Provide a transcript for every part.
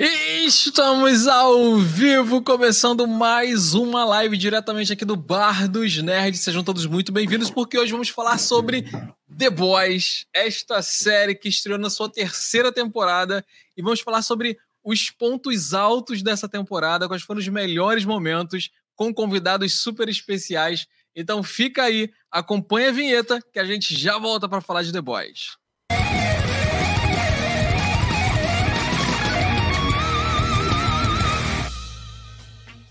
Estamos ao vivo, começando mais uma live diretamente aqui do Bar dos Nerds. Sejam todos muito bem-vindos, porque hoje vamos falar sobre The Boys, esta série que estreou na sua terceira temporada, e vamos falar sobre os pontos altos dessa temporada, quais foram os melhores momentos, com convidados super especiais. Então fica aí, acompanha a vinheta, que a gente já volta para falar de The Boys.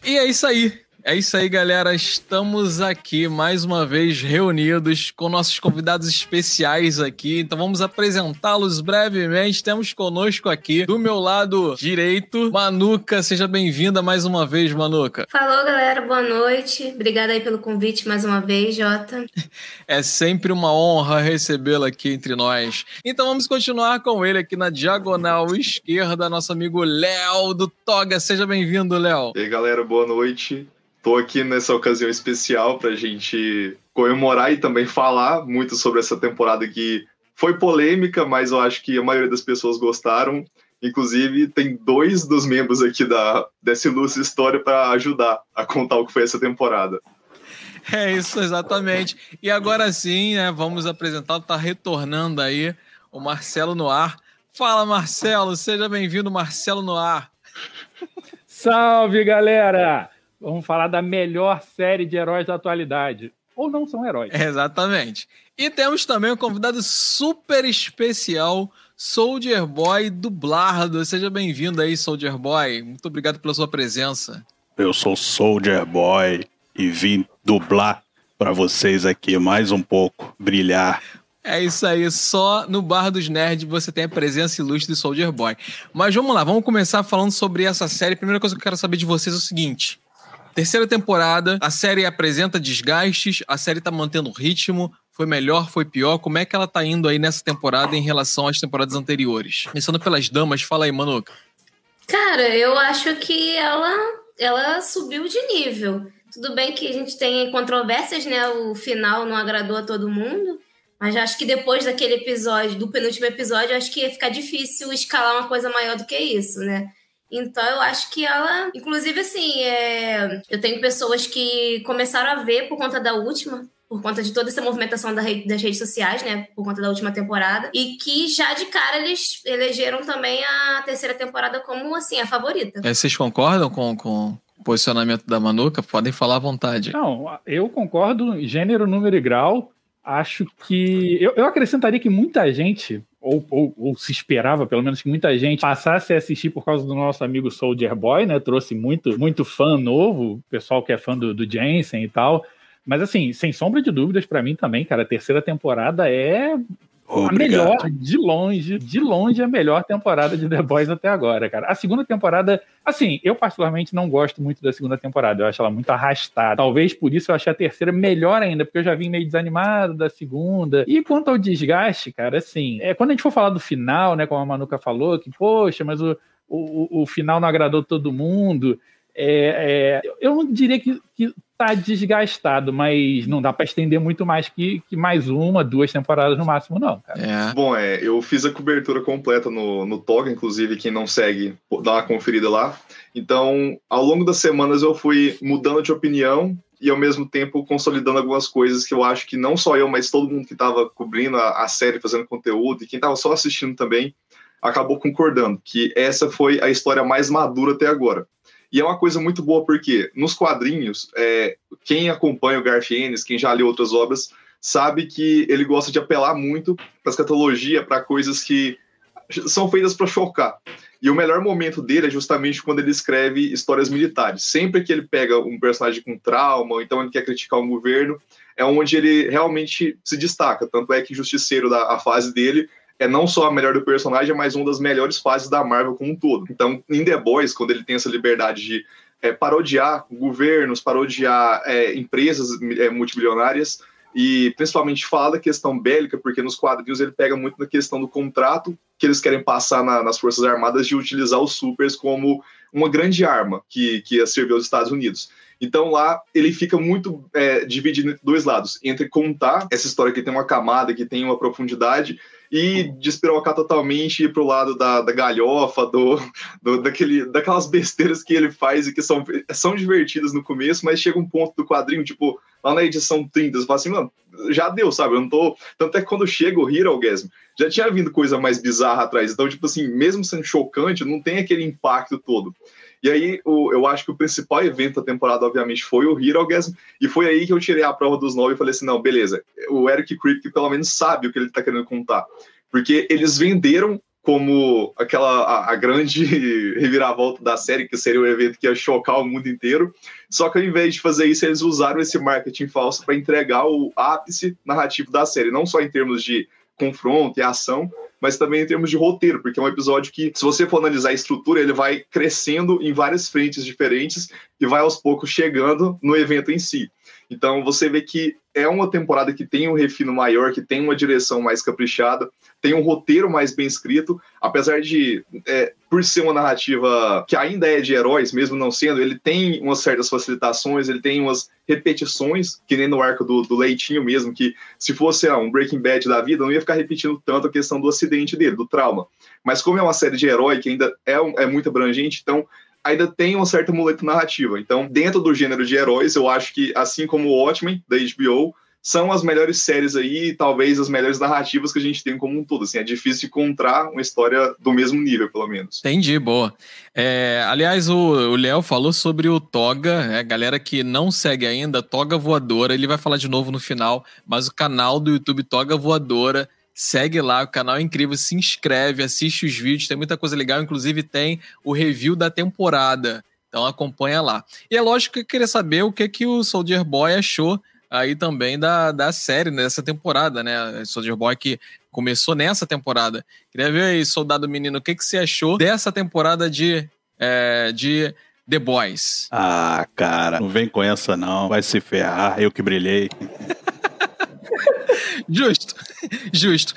E é isso aí. É isso aí, galera. Estamos aqui mais uma vez reunidos com nossos convidados especiais aqui. Então vamos apresentá-los brevemente. Temos conosco aqui, do meu lado direito, Manuca. Seja bem-vinda mais uma vez, Manuca. Falou, galera. Boa noite. Obrigada aí pelo convite mais uma vez, Jota. É sempre uma honra recebê-la aqui entre nós. Então vamos continuar com ele aqui na diagonal esquerda, nosso amigo Léo do Toga. Seja bem-vindo, Léo. E aí, galera, boa noite. Estou aqui nessa ocasião especial para a gente comemorar e também falar muito sobre essa temporada que foi polêmica, mas eu acho que a maioria das pessoas gostaram. Inclusive, tem dois dos membros aqui da dessa ilustre história para ajudar a contar o que foi essa temporada. É isso, exatamente. E agora sim, né, vamos apresentar, tá retornando aí o Marcelo Noir. Fala, Marcelo, seja bem-vindo, Marcelo Noir. Salve, galera! Vamos falar da melhor série de heróis da atualidade. Ou não são heróis. Exatamente. E temos também um convidado super especial, Soldier Boy Dublardo. Seja bem-vindo aí, Soldier Boy. Muito obrigado pela sua presença. Eu sou Soldier Boy e vim dublar para vocês aqui mais um pouco, brilhar. É isso aí, só no Bar dos Nerds você tem a presença ilustre do Soldier Boy. Mas vamos lá, vamos começar falando sobre essa série. Primeira coisa que eu quero saber de vocês é o seguinte: Terceira temporada, a série apresenta desgastes, a série tá mantendo ritmo, foi melhor, foi pior? Como é que ela tá indo aí nessa temporada em relação às temporadas anteriores? Começando pelas damas, fala aí, Manuca. Cara, eu acho que ela, ela subiu de nível. Tudo bem que a gente tem controvérsias, né? O final não agradou a todo mundo. Mas acho que depois daquele episódio, do penúltimo episódio, acho que ia ficar difícil escalar uma coisa maior do que isso, né? Então eu acho que ela, inclusive assim, é... eu tenho pessoas que começaram a ver por conta da última, por conta de toda essa movimentação das redes sociais, né? Por conta da última temporada. E que já de cara eles elegeram também a terceira temporada como, assim, a favorita. É, vocês concordam com, com o posicionamento da Manuca? Podem falar à vontade. Não, eu concordo, gênero, número e grau. Acho que. Eu, eu acrescentaria que muita gente ou, ou, ou, se esperava, pelo menos, que muita gente passasse a assistir por causa do nosso amigo Soldier Boy, né? Trouxe muito, muito fã novo, pessoal que é fã do, do Jensen e tal. Mas, assim, sem sombra de dúvidas, para mim também, cara, a terceira temporada é Obrigado. A melhor, de longe, de longe, a melhor temporada de The Boys até agora, cara. A segunda temporada, assim, eu particularmente não gosto muito da segunda temporada, eu acho ela muito arrastada. Talvez por isso eu achei a terceira melhor ainda, porque eu já vim meio desanimado da segunda. E quanto ao desgaste, cara, assim, é, quando a gente for falar do final, né, como a Manuca falou, que, poxa, mas o, o, o final não agradou todo mundo. É, é, eu não diria que, que tá desgastado, mas não dá para estender muito mais que, que, mais uma, duas temporadas no máximo, não. É. Bom, é, eu fiz a cobertura completa no, no Toga, inclusive, quem não segue, dá uma conferida lá. Então, ao longo das semanas eu fui mudando de opinião e ao mesmo tempo consolidando algumas coisas que eu acho que não só eu, mas todo mundo que estava cobrindo a, a, série, fazendo conteúdo, e quem estava só assistindo também, acabou concordando que essa foi a história mais madura até agora. E é uma coisa muito boa porque nos quadrinhos, é, quem acompanha o Garth Ennis, quem já leu outras obras, sabe que ele gosta de apelar muito para escatologia, para coisas que são feitas para chocar. E o melhor momento dele é justamente quando ele escreve histórias militares. Sempre que ele pega um personagem com trauma, ou então ele quer criticar um governo, é onde ele realmente se destaca. Tanto é que Justiceiro, da, a fase dele, é não só a melhor do personagem, mas uma das melhores fases da Marvel como um todo. Então, em The Boys, quando ele tem essa liberdade de é, parodiar governos, parodiar é, empresas é, multimilionárias, e principalmente fala questão bélica, porque nos quadrinhos ele pega muito na questão do contrato que eles querem passar na, nas Forças Armadas de utilizar os supers como uma grande arma que, que ia servir aos Estados Unidos. Então lá ele fica muito é, dividido entre dois lados, entre contar essa história que tem uma camada, que tem uma profundidade, e despirocar totalmente ir pro lado da, da galhofa, do, do, daquele, daquelas besteiras que ele faz e que são, são divertidas no começo, mas chega um ponto do quadrinho, tipo, lá na edição 30, você fala assim, mano, já deu, sabe? Eu não tô. Tanto é que quando chega o Hero Gasm, já tinha vindo coisa mais bizarra atrás. Então, tipo assim, mesmo sendo chocante, não tem aquele impacto todo. E aí, o, eu acho que o principal evento da temporada, obviamente, foi o Hero Gasm, e foi aí que eu tirei a prova dos nove e falei assim: não, beleza, o Eric Kripke pelo menos sabe o que ele tá querendo contar. Porque eles venderam como aquela a, a, grande reviravolta da série, que seria o um evento que ia chocar o mundo inteiro. Só que ao invés de fazer isso, eles usaram esse marketing falso para entregar o ápice narrativo da série, não só em termos de confronto e ação, mas também em termos de roteiro, porque é um episódio que, se você for analisar a estrutura, ele vai crescendo em várias frentes diferentes e vai aos poucos chegando no evento em si. Então você vê que é uma temporada que tem um refino maior, que tem uma direção mais caprichada, tem um roteiro mais bem escrito, apesar de, é, por ser uma narrativa que ainda é de heróis, mesmo não sendo, ele tem umas certas facilitações, ele tem umas repetições, que nem no arco do, do Leitinho mesmo, que se fosse ah, um Breaking Bad da vida, não ia ficar repetindo tanto a questão do acidente dele, do trauma. Mas como é uma série de herói que ainda é, é muito abrangente, então ainda tem uma certa muleta narrativa. Então, dentro do gênero de heróis, eu acho que, assim como o Watchmen, da HBO, são as melhores séries aí, talvez as melhores narrativas que a gente tem como um todo. Assim, é difícil encontrar uma história do mesmo nível, pelo menos. Entendi, boa. É, aliás, o Léo falou sobre o Toga, é, galera que não segue ainda, Toga Voadora, ele vai falar de novo no final, mas o canal do YouTube Toga Voadora Segue lá, o canal é incrível, se inscreve, assiste os vídeos, tem muita coisa legal, inclusive tem o review da temporada. Então acompanha lá. E é lógico que eu queria saber o que, que o Soldier Boy achou aí também da, da série, né, dessa temporada, né? Soldier Boy que começou nessa temporada. Queria ver aí, Soldado Menino, o que, que você achou dessa temporada de, é, de The Boys? Ah, cara, não vem com essa não, vai se ferrar, eu que brilhei. Justo. Justo.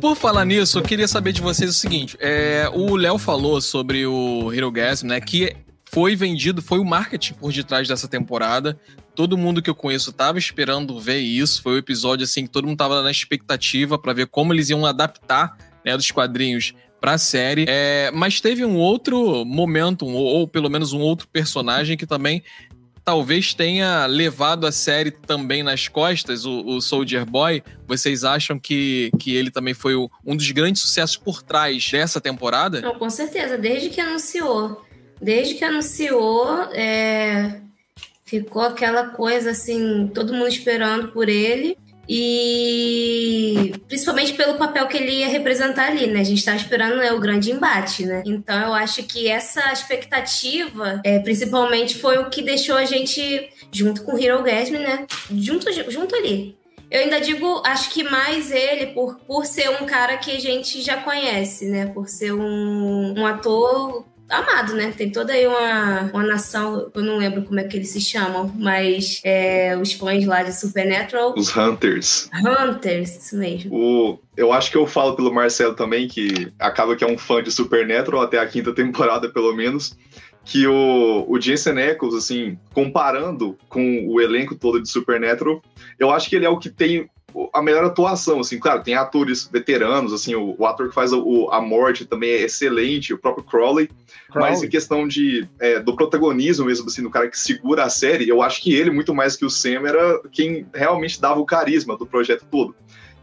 Por falar nisso, eu queria saber de vocês o seguinte: é, o Léo falou sobre o Hero Gasm, né? Que foi vendido, foi o marketing por detrás dessa temporada. Todo mundo que eu conheço estava esperando ver isso. Foi o um episódio assim que todo mundo estava na expectativa para ver como eles iam adaptar né, dos quadrinhos para a série. É, mas teve um outro momento, ou, ou, pelo menos um outro personagem que também talvez tenha levado a série também nas costas, o, o Soldier Boy. Vocês acham que, que ele também foi o, um dos grandes sucessos por trás dessa temporada? Não, com certeza, desde que anunciou. Desde que anunciou, é, ficou aquela coisa assim, todo mundo esperando por ele e principalmente pelo papel que ele ia representar ali, né? A gente estava esperando né, o grande embate, né? Então eu acho que essa expectativa, é, principalmente, foi o que deixou a gente junto com o Hero Gasm, né? Junto, junto ali. Eu ainda digo, acho que mais ele por, por ser um cara que a gente já conhece, né? Por ser um, um ator amado, né? Tem toda aí uma, uma nação, eu não lembro como é que eles se chamam, mas é, os fãs lá de Supernatural. Os Hunters. Hunters, isso mesmo. O, eu acho que eu falo pelo Marcelo também, que acaba que é um fã de Supernatural, até a quinta temporada pelo menos, que o, o Jensen Ackles, assim, comparando com o elenco todo de Supernatural, eu acho que ele é o que tem a melhor atuação, assim, claro, tem atores veteranos, assim, o, o ator que faz o, a morte também é excelente, o próprio Crowley, Crowley. mas em questão de, é, do protagonismo mesmo, assim, do cara que segura a série, eu acho que ele, muito mais que o Sam, era quem realmente dava o carisma do projeto todo.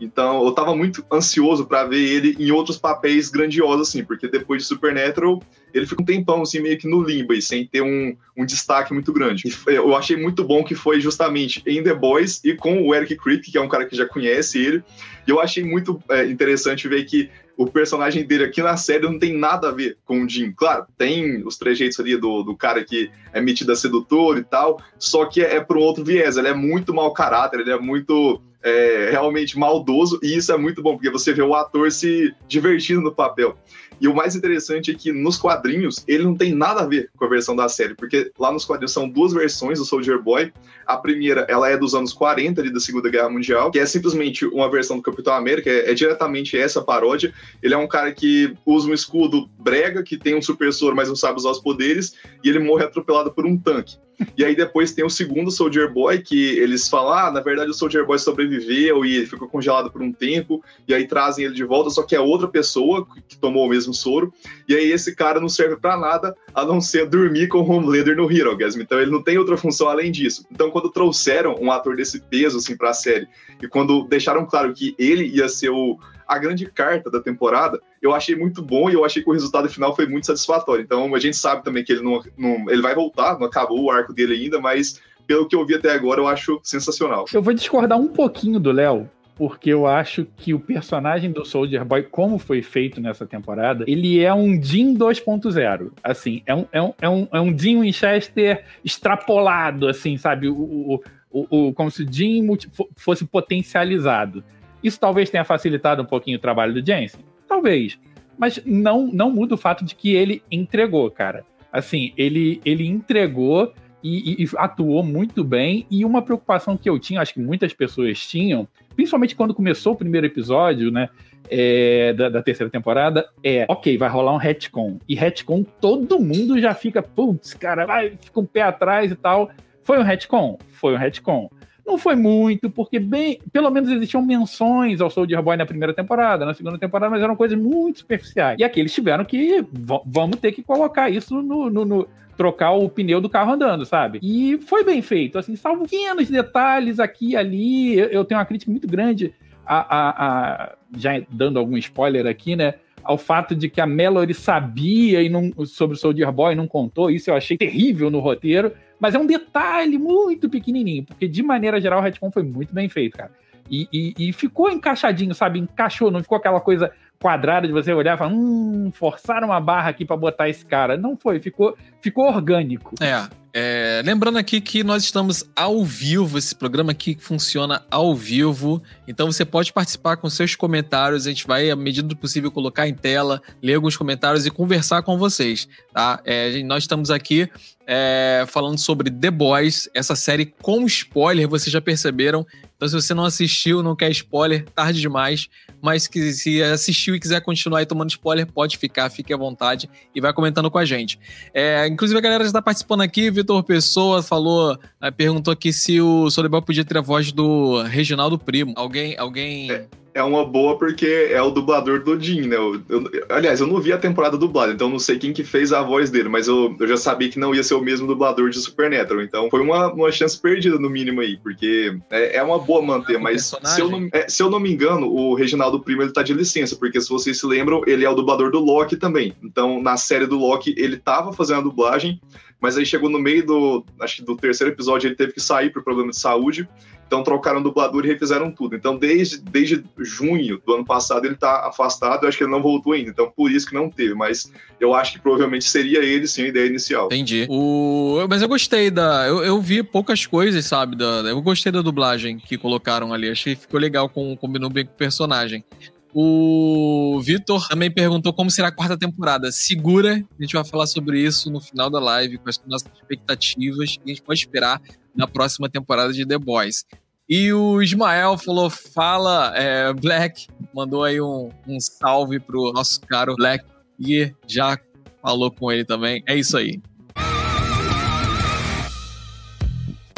Então, eu tava muito ansioso para ver ele em outros papéis grandiosos, assim, porque depois de Supernatural, ele fica um tempão, assim, meio que no limbo, e sem ter um, um destaque muito grande. E eu achei muito bom que foi justamente em The Boys e com o Eric Kripke, que é um cara que já conhece ele, e eu achei muito é, interessante ver que o personagem dele aqui na série não tem nada a ver com o Jim. Claro, tem os trejeitos ali do, do cara que é metido a sedutor e tal, só que é, é para um outro viés. Ele é muito mau caráter, ele é muito é, realmente maldoso, e isso é muito bom, porque você vê o ator se divertindo no papel. E o mais interessante é que nos quadrinhos ele não tem nada a ver com a versão da série, porque lá nos quadrinhos são duas versões do Soldier Boy. A primeira, ela é dos anos 40 ali da Segunda Guerra Mundial, que é simplesmente uma versão do Capitão América, é, é diretamente essa paródia. Ele é um cara que usa um escudo brega, que tem um super soro, mas não sabe usar os poderes, e ele morre atropelado por um tanque. E aí depois tem o segundo Soldier Boy, que eles falam, ah, na verdade o Soldier Boy sobreviveu e ficou congelado por um tempo, e aí trazem ele de volta, só que é outra pessoa que tomou o mesmo soro, e aí esse cara não serve para nada, a não ser dormir com o Homelander no Hero Gasm. Então ele não tem outra função além disso. Então quando trouxeram um ator desse peso, assim, pra série, e quando deixaram claro que ele ia ser o a grande carta da temporada, eu achei muito bom e eu achei que o resultado final foi muito satisfatório. Então a gente sabe também que ele não, não ele vai voltar, não acabou o arco dele ainda, mas pelo que eu vi até agora, eu acho sensacional. Eu vou discordar um pouquinho do Léo, porque eu acho que o personagem do Soldier Boy, como foi feito nessa temporada, ele é um Jim 2.0. Assim, é um, é, um, é, um, é um Jim Winchester extrapolado, assim, sabe? O, o, o, o como se o Jim fosse potencializado. Isso talvez tenha facilitado um pouquinho o trabalho do Jensen? Talvez. Mas não, não muda o fato de que ele entregou, cara. Assim, ele, ele entregou e, e, atuou muito bem. E uma preocupação que eu tinha, acho que muitas pessoas tinham, principalmente quando começou o primeiro episódio, né? É, da, da, terceira temporada é, ok, vai rolar um retcon. E retcon todo mundo já fica, putz, cara, vai, fica um pé atrás e tal. Foi um retcon? Foi um retcon. Não foi muito, porque bem, pelo menos existiam menções ao Soldier Boy na primeira temporada, na segunda temporada, mas eram coisas muito superficiais. E aqui eles tiveram que vamos ter que colocar isso no, no, no trocar o pneu do carro andando, sabe? E foi bem feito, assim, salvo pequenos detalhes aqui e ali. Eu tenho uma crítica muito grande a, a, a, já dando algum spoiler aqui, né? Ao fato de que a Mallory sabia e não, sobre o Soldier Boy e não contou, isso eu achei terrível no roteiro. Mas é um detalhe muito pequenininho, porque de maneira geral o retcon foi muito bem feito, cara. E, e, e, ficou encaixadinho, sabe? Encaixou, não ficou aquela coisa quadrada de você olhar e falar, hum, forçaram uma barra aqui para botar esse cara. Não foi, ficou, ficou orgânico. É, é, lembrando aqui que nós estamos ao vivo, esse programa aqui funciona ao vivo, então você pode participar com seus comentários, a gente vai, à medida do possível, colocar em tela, ler alguns comentários e conversar com vocês, tá? É, nós estamos aqui é, falando sobre The Boys, essa série com spoiler, vocês já perceberam. Então, se você não assistiu, não quer spoiler, tarde demais. Mas que se assistiu e quiser continuar aí tomando spoiler, pode ficar, fique à vontade e vai comentando com a gente. É, inclusive, a galera já está participando aqui. Vitor Pessoa falou, é, perguntou aqui se o Soleibal podia ter a voz do Reginaldo Primo. Alguém. alguém... É é uma boa porque é o dublador do Jim, né? Eu, eu, aliás, eu não vi a temporada dublada, então não sei quem que fez a voz dele, mas eu, eu já sabia que não ia ser o mesmo dublador de Supernatural, então foi uma, uma chance perdida no mínimo aí, porque é, é uma boa manter, mas se eu, não, é, se eu não me engano, o Reginaldo Primo ele tá de licença, porque se vocês se lembram, ele é o dublador do Loki também. Então, na série do Loki, ele tava fazendo a dublagem, mas aí chegou no meio do, acho que do terceiro episódio, ele teve que sair por problema de saúde, então trocaram dublador e refizeram tudo. Então desde, desde junho do ano passado ele está afastado, eu acho que ele não voltou ainda. Então por isso que não teve, mas eu acho que provavelmente seria ele sim a ideia inicial. Entendi. O... Mas eu gostei da. Eu, eu vi poucas coisas, sabe? Da... Eu gostei da dublagem que colocaram ali. Achei que ficou legal, com... combinou bem com o personagem. O Vitor também perguntou como será a quarta temporada. Segura, a gente vai falar sobre isso no final da live, com as nossas expectativas que a gente pode esperar na próxima temporada de The Boys. E o Ismael falou: fala, é, Black, mandou aí um, um salve pro nosso caro Black e já falou com ele também. É isso aí.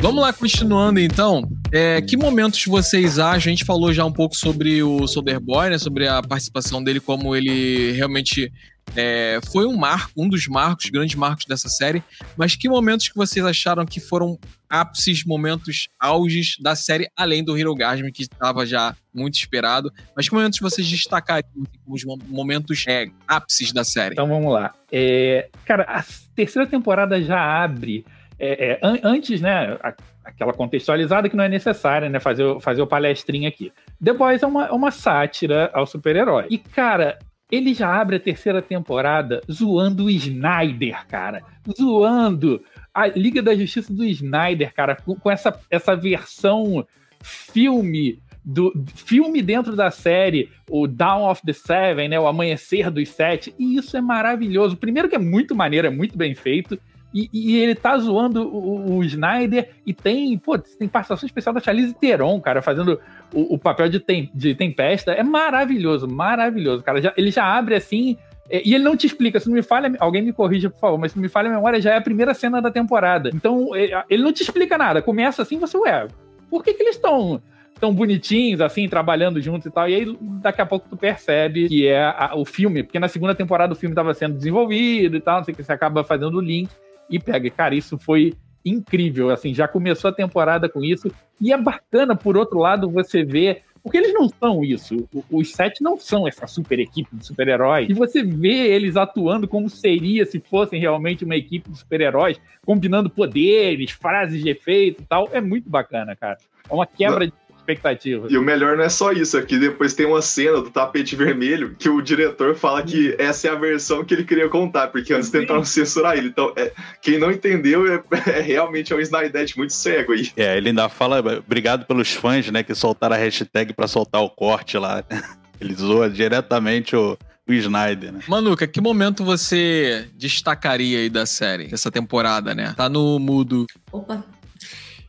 Vamos lá, continuando então. É, que momentos vocês acham? A gente falou já um pouco sobre o Soldier Boy, né? Sobre a participação dele, como ele realmente é, foi um marco, um dos marcos, grandes marcos dessa série. Mas que momentos que vocês acharam que foram ápices, momentos auges da série, além do Hero Gasm, que estava já muito esperado. Mas que momentos vocês destacariam como os momentos é, ápices da série? Então vamos lá. É, cara, a terceira temporada já abre. É, é, an antes, né, a, aquela contextualizada que não é necessária, né, fazer, fazer o palestrinho aqui. The Boys é uma, uma sátira ao super-herói. E, cara, ele já abre a terceira temporada zoando o Snyder, cara. Zoando a Liga da Justiça do Snyder, cara, com, com essa, essa versão filme do filme dentro da série, o Dawn of the Seven, né, o Amanhecer dos Sete, e isso é maravilhoso. Primeiro que é muito maneiro, é muito bem feito, e, e ele tá zoando o, o, Snyder e tem, pô, tem participação especial da Charlize Theron, cara, fazendo o, o papel de, tem, de Tempesta. É maravilhoso, maravilhoso, cara. Já, ele já abre assim É, e ele não te explica, se não me falha, alguém me corrija, por favor, mas se não me falha a memória, já é a primeira cena da temporada. Então, é, ele não te explica nada. Começa assim, você, ué, por que, que eles estão tão bonitinhos, assim, trabalhando juntos e tal. E aí, daqui a pouco, tu percebe que é a, o filme, porque na segunda temporada o filme estava sendo desenvolvido e tal, não sei o que, você acaba fazendo o link e pega. Cara, isso foi incrível, assim, já começou a temporada com isso. E é bacana, por outro lado, você ver porque eles não são isso. Os sete não são essa super equipe de super-heróis. E você vê eles atuando como seria se fossem realmente uma equipe de super-heróis, combinando poderes, frases de efeito e tal. É muito bacana, cara. É uma quebra de expectativa. E o melhor não é só isso, é que depois tem uma cena do tapete vermelho que o diretor fala que essa é a versão que ele queria contar, porque antes Sim. tentaram censurar ele. Então, é, quem não entendeu é, é realmente é um Snyder muito cego aí. É, ele ainda fala, obrigado pelos fãs, né, que soltaram a hashtag para soltar o corte lá. Ele zoa diretamente o, o Snyder, né? Manuca, que momento você destacaria aí da série, dessa temporada, né? Tá no mudo. Opa.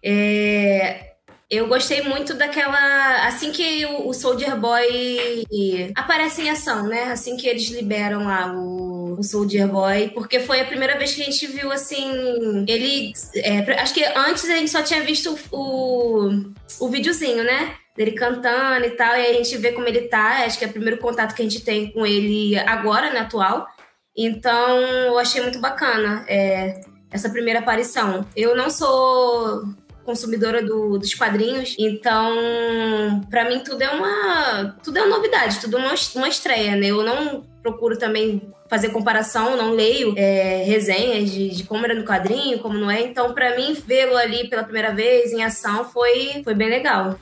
É, eu gostei muito daquela. Assim que o, Soldier Boy aparece em ação, né? Assim que eles liberam lá o, Soldier Boy. Porque foi a primeira vez que a gente viu, assim. Ele. É, acho que antes a gente só tinha visto o, o videozinho, né? Dele cantando e tal. E aí a gente vê como ele tá. Acho que é o primeiro contato que a gente tem com ele agora, né? Atual. Então, eu achei muito bacana é, essa primeira aparição. Eu não sou consumidora do, dos quadrinhos, então para mim tudo é uma tudo é uma novidade, tudo é uma, uma estreia, né? Eu não procuro também fazer comparação, não leio é, resenhas de, de, como era no quadrinho, como não é. Então, para mim, vê-lo ali pela primeira vez em ação foi, foi bem legal.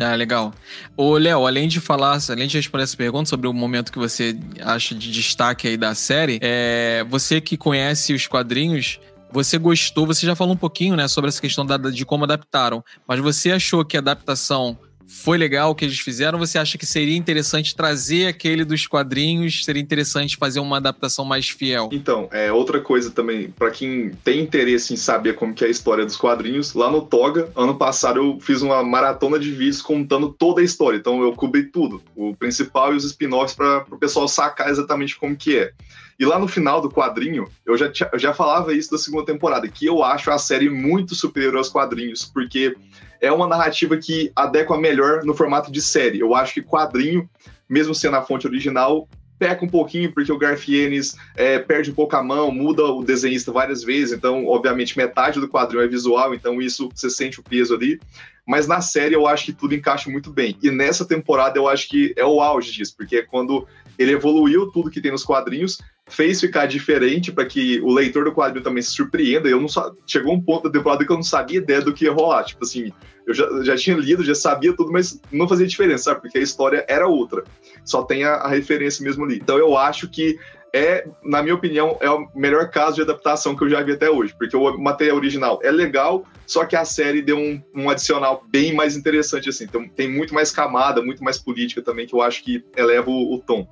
Ah, legal. Ô, Léo, além de falar, além de responder essa pergunta sobre o momento que você acha de destaque aí da série, é, você que conhece os quadrinhos, você gostou, você já falou um pouquinho, né, sobre essa questão da, de como adaptaram, mas você achou que a adaptação foi legal o que eles fizeram? Você acha que seria interessante trazer aquele dos quadrinhos? Seria interessante fazer uma adaptação mais fiel? Então, é outra coisa também, para quem tem interesse em saber como que é a história dos quadrinhos, lá no Toga, ano passado eu fiz uma maratona de vídeos contando toda a história. Então eu cobri tudo, o principal e os spin-offs para o pessoal sacar exatamente como que é. E lá no final do quadrinho, eu já, eu já falava isso da segunda temporada, que eu acho a série muito superior aos quadrinhos, porque é uma narrativa que adequa melhor no formato de série. Eu acho que quadrinho, mesmo sendo a fonte original, peca um pouquinho, porque o Garfienes é, perde um pouco a mão, muda o desenhista várias vezes, então, obviamente, metade do quadrinho é visual, então isso você sente o peso ali. Mas na série eu acho que tudo encaixa muito bem. E nessa temporada eu acho que é o auge disso, porque é quando ele evoluiu tudo que tem nos quadrinhos, fez ficar diferente para que o leitor do quadrinho também se surpreenda. Eu não chegou um ponto da temporada que eu não sabia ideia do que ia rolar. Tipo assim, eu já, já tinha lido, já sabia tudo, mas não fazia diferença, sabe? Porque a história era outra. Só tem a, a referência mesmo ali. Então eu acho que é, na minha opinião, é o melhor caso de adaptação que eu já vi até hoje, porque o material original é legal, só que a série deu um, um adicional bem mais interessante, assim. Então tem muito mais camada, muito mais política também, que eu acho que eleva o, o tom.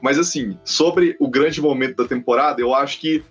Mas assim, sobre o grande momento da temporada, eu acho que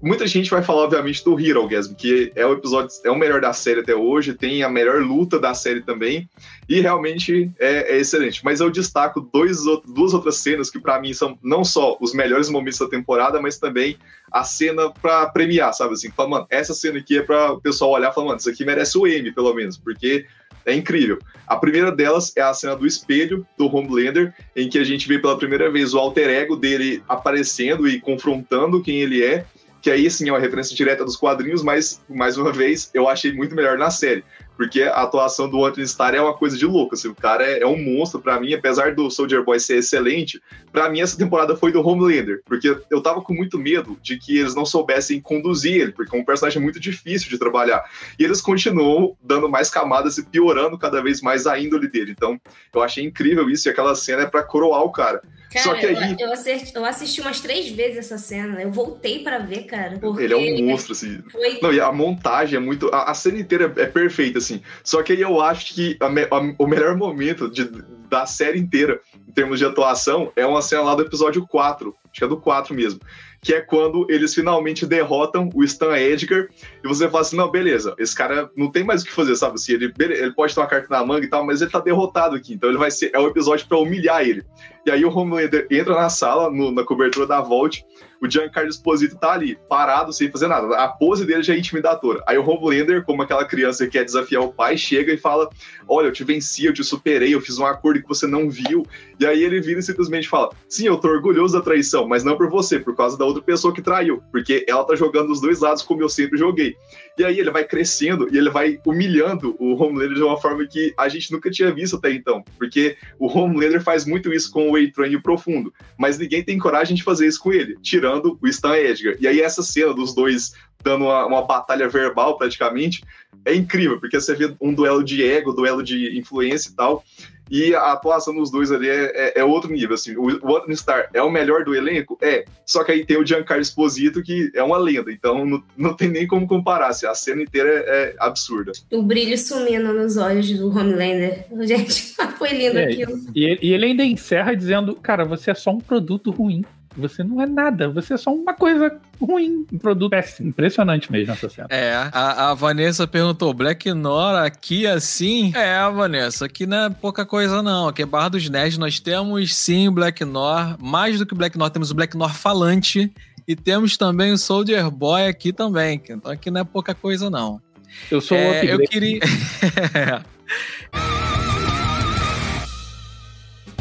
Muita gente vai falar, obviamente, do Hero Gasm, que é o episódio, é o melhor da série até hoje, tem a melhor luta da série também, e realmente é, é excelente. Mas eu destaco dois, duas outras cenas que, para mim, são não só os melhores momentos da temporada, mas também a cena para premiar, sabe? Assim, fala, mano, essa cena aqui é para o pessoal olhar e falar, mano, isso aqui merece o M, pelo menos, porque é incrível. A primeira delas é a cena do espelho do Homelander, em que a gente vê pela primeira vez o alter ego dele aparecendo e confrontando quem ele é que aí sim é uma referência direta dos quadrinhos, mas, mais uma vez, eu achei muito melhor na série. Porque a atuação do Anthony Starr é uma coisa de louco. Assim, o cara é, é um monstro para mim, apesar do Soldier Boy ser excelente. para mim, essa temporada foi do Homelander, porque eu tava com muito medo de que eles não soubessem conduzir ele, porque é um personagem muito difícil de trabalhar. E eles continuam dando mais camadas e piorando cada vez mais a índole dele. Então, eu achei incrível isso, e aquela cena é para coroar o cara. Cara, Só que aí... eu, assisti, eu assisti umas três vezes essa cena. Eu voltei para ver, cara. Ele é um monstro, assim. Foi... Não, e a montagem é muito. A, a, cena inteira é perfeita, assim. Só que aí eu acho que a, a, o melhor momento de, da série inteira, em termos de atuação, é uma cena lá do episódio 4. Acho que é do 4 mesmo que é quando eles finalmente derrotam o Stan Edgar e você fala assim, não, beleza, esse cara não tem mais o que fazer, sabe? Assim, ele, ele pode ter uma carta na manga e tal, mas ele tá derrotado aqui, então ele vai ser, é o um episódio para humilhar ele. E aí o Homelander entra na sala, no, na cobertura da Vault, o Giancarlo Esposito tá ali, parado, sem fazer nada. A pose dele já é intimidatora. Aí o Homelander, como aquela criança que quer desafiar o pai, chega e fala: Olha, eu te venci, eu te superei, eu fiz um acordo que você não viu. E aí ele vira e simplesmente fala: Sim, eu tô orgulhoso da traição, mas não por você, por causa da outra pessoa que traiu. Porque ela tá jogando dos dois lados como eu sempre joguei. E aí ele vai crescendo e ele vai humilhando o Homelander de uma forma que a gente nunca tinha visto até então. Porque o Homelander faz muito isso com o A-Train Profundo. Mas ninguém tem coragem de fazer isso com ele, tirando o Stan Edgar. E aí essa cena dos dois dando uma, uma, batalha verbal praticamente, é incrível, porque você vê um duelo de ego, duelo de influência e tal, e a atuação dos dois ali é, é, é outro nível, assim, o, o Anthony Starr é o melhor do elenco? É, só que aí tem o Giancarlo Esposito, que é uma lenda, então não, não tem nem como comparar, assim, a cena inteira é, é absurda. O brilho sumindo nos olhos do Homelander, gente, foi lindo é, aquilo. E, e ele ainda encerra dizendo, cara, você é só um produto ruim. Você não é nada, você é só uma coisa ruim, um produto péssimo. Impressionante mesmo essa cena. É, a, a Vanessa perguntou: Black Nora aqui assim? É, Vanessa, aqui não é pouca coisa não. Aqui é Barra dos Nerds, nós temos sim Black Nor. Mais do que Black Nor, temos o Black Nor falante. E temos também o Soldier Boy aqui também. Então aqui não é pouca coisa não. Eu sou é, o Eu queria.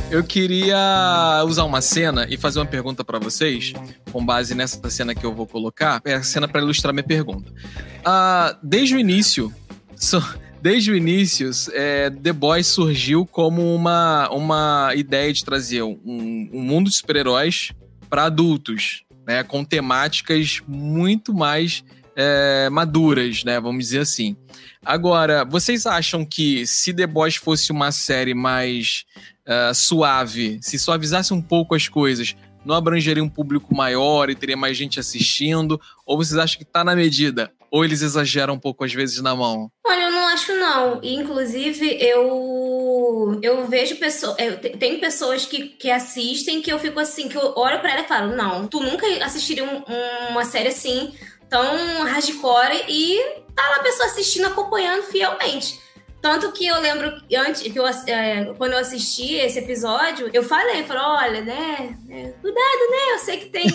Eu queria usar uma cena e fazer uma pergunta para vocês, com base nessa cena que eu vou colocar. É a cena para ilustrar minha pergunta. Uh, desde o início, so, desde o início, é, The Boys surgiu como uma, uma ideia de trazer um, um mundo de super-heróis para adultos, né, com temáticas muito mais é, maduras, né, vamos dizer assim. Agora, vocês acham que se The Boys fosse uma série mais uh, suave, se suavizasse um pouco as coisas, não abrangeria um público maior e teria mais gente assistindo? Ou vocês acham que tá na medida? Ou eles exageram um pouco às vezes na mão? Olha, eu não acho não. Inclusive, eu eu vejo pessoas, tem pessoas que, que assistem que eu fico assim, que eu olho para ela e falo, não, tu nunca assistiria um, uma série assim tão hardcore e tá lá a pessoa assistindo, acompanhando fielmente. Tanto que eu lembro antes que eu, é, quando eu assisti esse episódio, eu falei, falei, olha, né, é, cuidado, né? Eu sei que tem.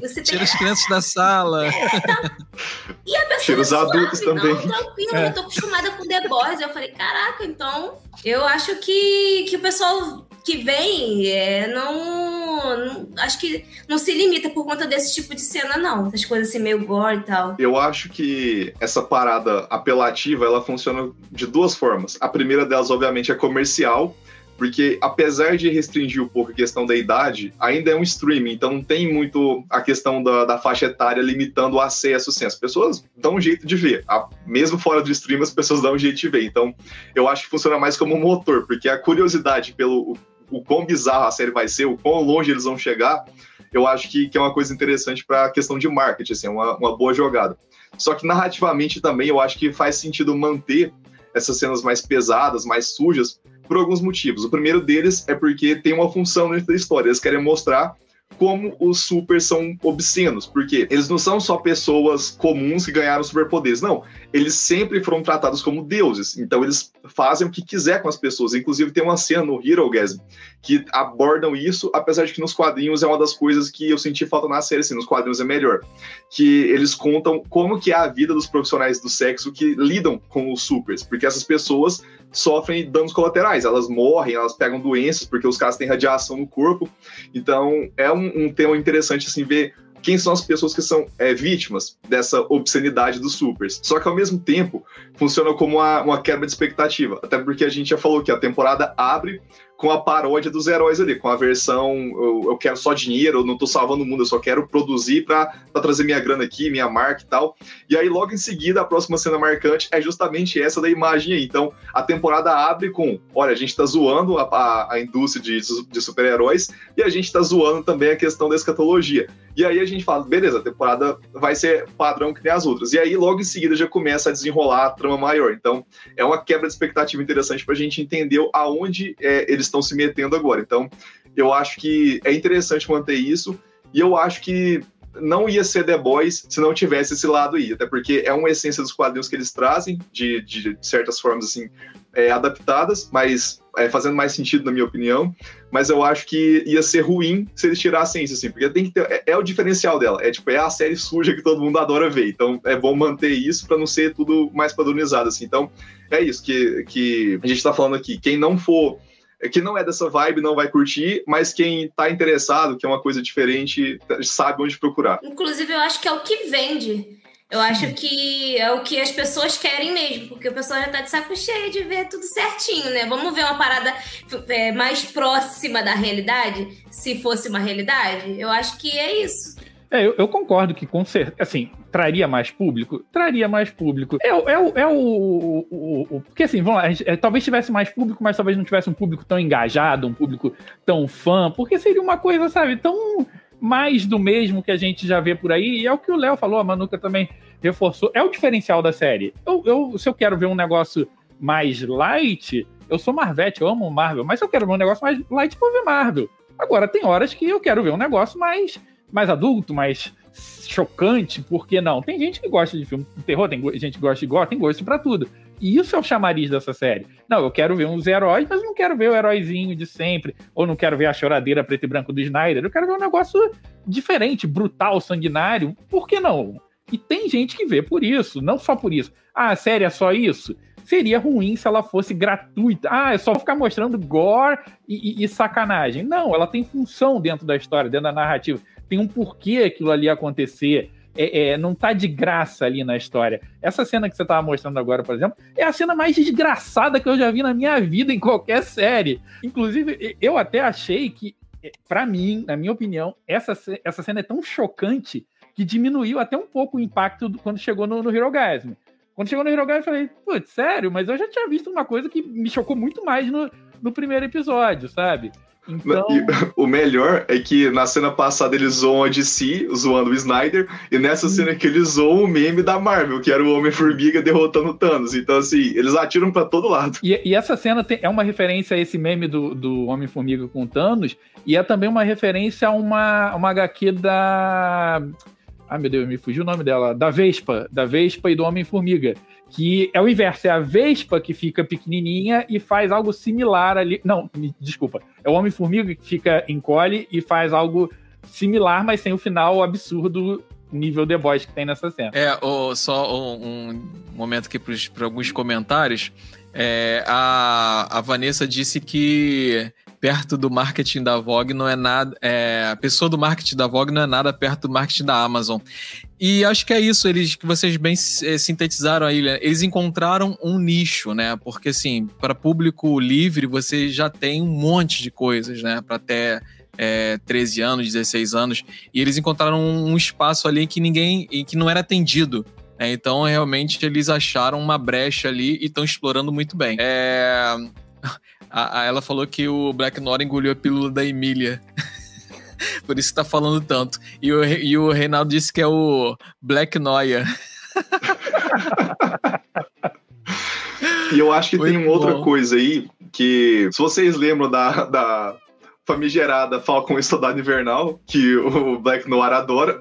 Você Tira as crianças da sala. É, tá. E a pessoa. Tira os adultos também. Não, tranquilo, é. eu tô acostumada com The Boys. Eu falei, caraca, então. Eu acho que, que o pessoal que vem é, não, não, Acho que não se limita por conta desse tipo de cena, não. Essas coisas assim, meio gore e tal. Eu acho que essa parada apelativa ela funciona de duas formas. A primeira delas, obviamente, é comercial porque apesar de restringir um pouco a questão da idade, ainda é um streaming, então não tem muito a questão da, da faixa etária limitando o acesso. Assim, as pessoas dão um jeito de ver, a, mesmo fora do stream, as pessoas dão um jeito de ver. Então, eu acho que funciona mais como um motor, porque a curiosidade pelo o, o quão bizarro a série vai ser, o quão longe eles vão chegar, eu acho que, que é uma coisa interessante para a questão de marketing, assim, é uma, uma boa jogada. Só que narrativamente também eu acho que faz sentido manter essas cenas mais pesadas, mais sujas, por alguns motivos. O primeiro deles é porque tem uma função dentro da história. Eles querem mostrar como os supers são obscenos, porque eles não são só pessoas comuns que ganharam superpoderes, não. Eles sempre foram tratados como deuses, então eles fazem o que quiser com as pessoas. Inclusive tem uma cena no Hero Gasm que abordam isso, apesar de que nos quadrinhos é uma das coisas que eu senti falta na série, assim, nos quadrinhos é melhor, que eles contam como que é a vida dos profissionais do sexo que lidam com os supers, porque essas pessoas sofrem danos colaterais, elas morrem, elas pegam doenças porque os caras têm radiação no corpo, então é um um, tema interessante, assim, ver quem são as pessoas que são é, vítimas dessa obscenidade dos supers. Só que ao mesmo tempo funciona como uma, uma quebra de expectativa, até porque a gente já falou que a temporada abre com a paródia dos heróis ali, com a versão eu, eu quero só dinheiro, eu não tô salvando o mundo, eu só quero produzir para trazer minha grana aqui, minha marca e tal. E aí logo em seguida a próxima cena marcante é justamente essa da imagem aí. Então a temporada abre com, olha, a gente tá zoando a, a, a indústria de, de super-heróis e a gente tá zoando também a questão da escatologia. E aí a gente fala, beleza, a temporada vai ser padrão que nem as outras. E aí logo em seguida já começa a desenrolar a trama maior. Então é uma quebra de expectativa interessante pra gente entender aonde é, eles estão se metendo agora. Então, eu acho que é interessante manter isso, e eu acho que não ia ser The Boys se não tivesse esse lado aí, até porque é uma essência dos quadrinhos que eles trazem, de, de certas formas, assim, é, adaptadas, mas é, fazendo mais sentido, na minha opinião. Mas eu acho que ia ser ruim se eles tirassem isso, assim, porque tem que ter. É, é, o diferencial dela. É tipo, é a série suja que todo mundo adora ver. Então é bom manter isso para não ser tudo mais padronizado, assim. Então, é isso que, que a gente tá falando aqui. Quem não for que não é dessa vibe não vai curtir, mas quem tá interessado, que é uma coisa diferente, sabe onde procurar. Inclusive, eu acho que é o que vende. Eu acho que é o que as pessoas querem mesmo, porque o pessoal já tá de saco cheio de ver tudo certinho, né? Vamos ver uma parada é, mais próxima da realidade, se fosse uma realidade? Eu acho que é isso. É, eu, eu, concordo que com certeza, assim, traria mais público? Traria mais público. É, é, é, o, o, o, o, Porque assim, vamos lá, gente, é, talvez tivesse mais público, mas talvez não tivesse um público tão engajado, um público tão fã, porque seria uma coisa, sabe, tão mais do mesmo que a gente já vê por aí, e é o que o Léo falou, a Manuca também reforçou, é o diferencial da série. Eu, eu, se eu quero ver um negócio mais light, eu sou Marvete, eu amo Marvel, mas se eu quero ver um negócio mais light, eu vou ver Marvel. Agora, tem horas que eu quero ver um negócio mais mais adulto, mais chocante, por que não? Tem gente que gosta de filme de terror, tem gente que gosta de gore, tem gosto para tudo. E isso é o chamariz dessa série. Não, eu quero ver uns heróis, mas não quero ver o heróizinho de sempre, ou não quero ver a choradeira preto e branco do Snyder. Eu quero ver um negócio diferente, brutal, sanguinário. Por que não? E tem gente que vê por isso, não só por isso. Ah, a série é só isso? Seria ruim se ela fosse gratuita. Ah, é só ficar mostrando gore e, e, e sacanagem. Não, ela tem função dentro da história, dentro da narrativa tem um porquê aquilo ali acontecer. É, é, não tá de graça ali na história. Essa cena que você tava mostrando agora, por exemplo, é a cena mais desgraçada que eu já vi na minha vida em qualquer série. Inclusive, eu até achei que, é, para mim, na minha opinião, essa, essa cena é tão chocante que diminuiu até um pouco o impacto do, quando chegou no, no Hirogasm. Quando chegou no Hirogasm, eu falei, putz, sério? Mas eu já tinha visto uma coisa que me chocou muito mais no, no primeiro episódio, sabe? Então... O melhor é que na cena passada eles zoam a DC, zoando o Snyder, e nessa cena que eles zoam o meme da Marvel, que era o Homem-Formiga derrotando o Thanos. Então, assim, eles atiram para todo lado. E, e essa cena tem, é uma referência a esse meme do, do Homem-Formiga com o Thanos, e é também uma referência a uma, uma HQ da. Ai meu Deus, me fugiu o nome dela. Da Vespa. Da Vespa e do Homem-Formiga que é o inverso, é a Vespa que fica pequenininha e faz algo similar ali. Não, me, desculpa. É o Homem-Formiga que fica encolhe e faz algo similar, mas sem o final absurdo nível The Boys que tem nessa cena. É, oh, só um momento aqui para alguns comentários. É, a, a Vanessa disse que perto do marketing da Vogue não é nada. É, a pessoa do marketing da Vogue não é nada perto do marketing da Amazon. E acho que é isso, eles que vocês bem é, sintetizaram aí, né? eles encontraram um nicho, né? Porque assim, para público livre, você já tem um monte de coisas, né? Para até é, 13 anos, 16 anos, e eles encontraram um espaço ali que ninguém, que não era atendido. É, então, realmente, eles acharam uma brecha ali e estão explorando muito bem. É, a, a, ela falou que o Black Nora engoliu a pílula da Emília. Por isso que tá falando tanto. E o, e o Reinaldo disse que é o Black Noia. e eu acho que Muito tem outra coisa aí que, se vocês lembram da, da famigerada Falcon e Soldado Invernal, que o Black Noir adora,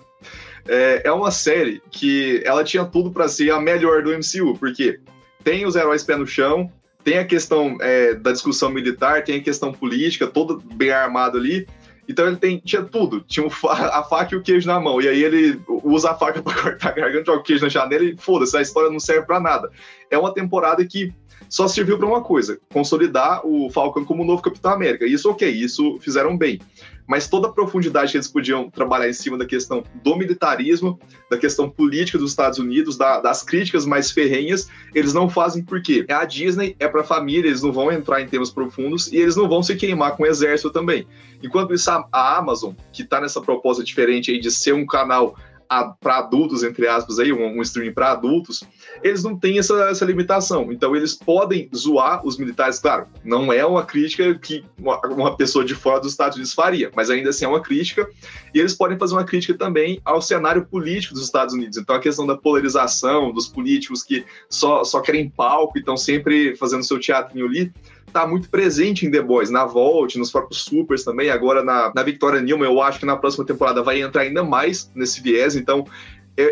é, é uma série que ela tinha tudo para ser a melhor do MCU, porque tem os heróis pé no chão, tem a questão é, da discussão militar, tem a questão política, todo bem armado ali. Então ele tem, tinha tudo. Tinha a faca e o queijo na mão. E aí ele usa a faca para cortar a garganta, joga o queijo na janela e foda-se, a história não serve para nada. É uma temporada que só serviu para uma coisa: consolidar o Falcon como novo Capitão América. Isso, ok, isso fizeram bem mas toda a profundidade que eles podiam trabalhar em cima da questão do militarismo, da questão política dos Estados Unidos, da, das críticas mais ferrenhas, eles não fazem porque a Disney é para família, eles não vão entrar em temas profundos e eles não vão se queimar com o exército também. Enquanto isso, a Amazon, que está nessa proposta diferente aí de ser um canal para adultos, entre aspas, aí, um, um streaming para adultos, eles não têm essa, essa limitação. Então, eles podem zoar os militares, claro, não é uma crítica que uma, uma, pessoa de fora dos Estados Unidos faria, mas ainda assim é uma crítica, e eles podem fazer uma crítica também ao cenário político dos Estados Unidos. Então, a questão da polarização, dos políticos que só, só querem palco e estão sempre fazendo seu teatrinho ali, tá muito presente em The Boys, na Volt, nos próprios Supers também, agora na, na Victoria Newman, eu acho que na próxima temporada vai entrar ainda mais nesse viés, então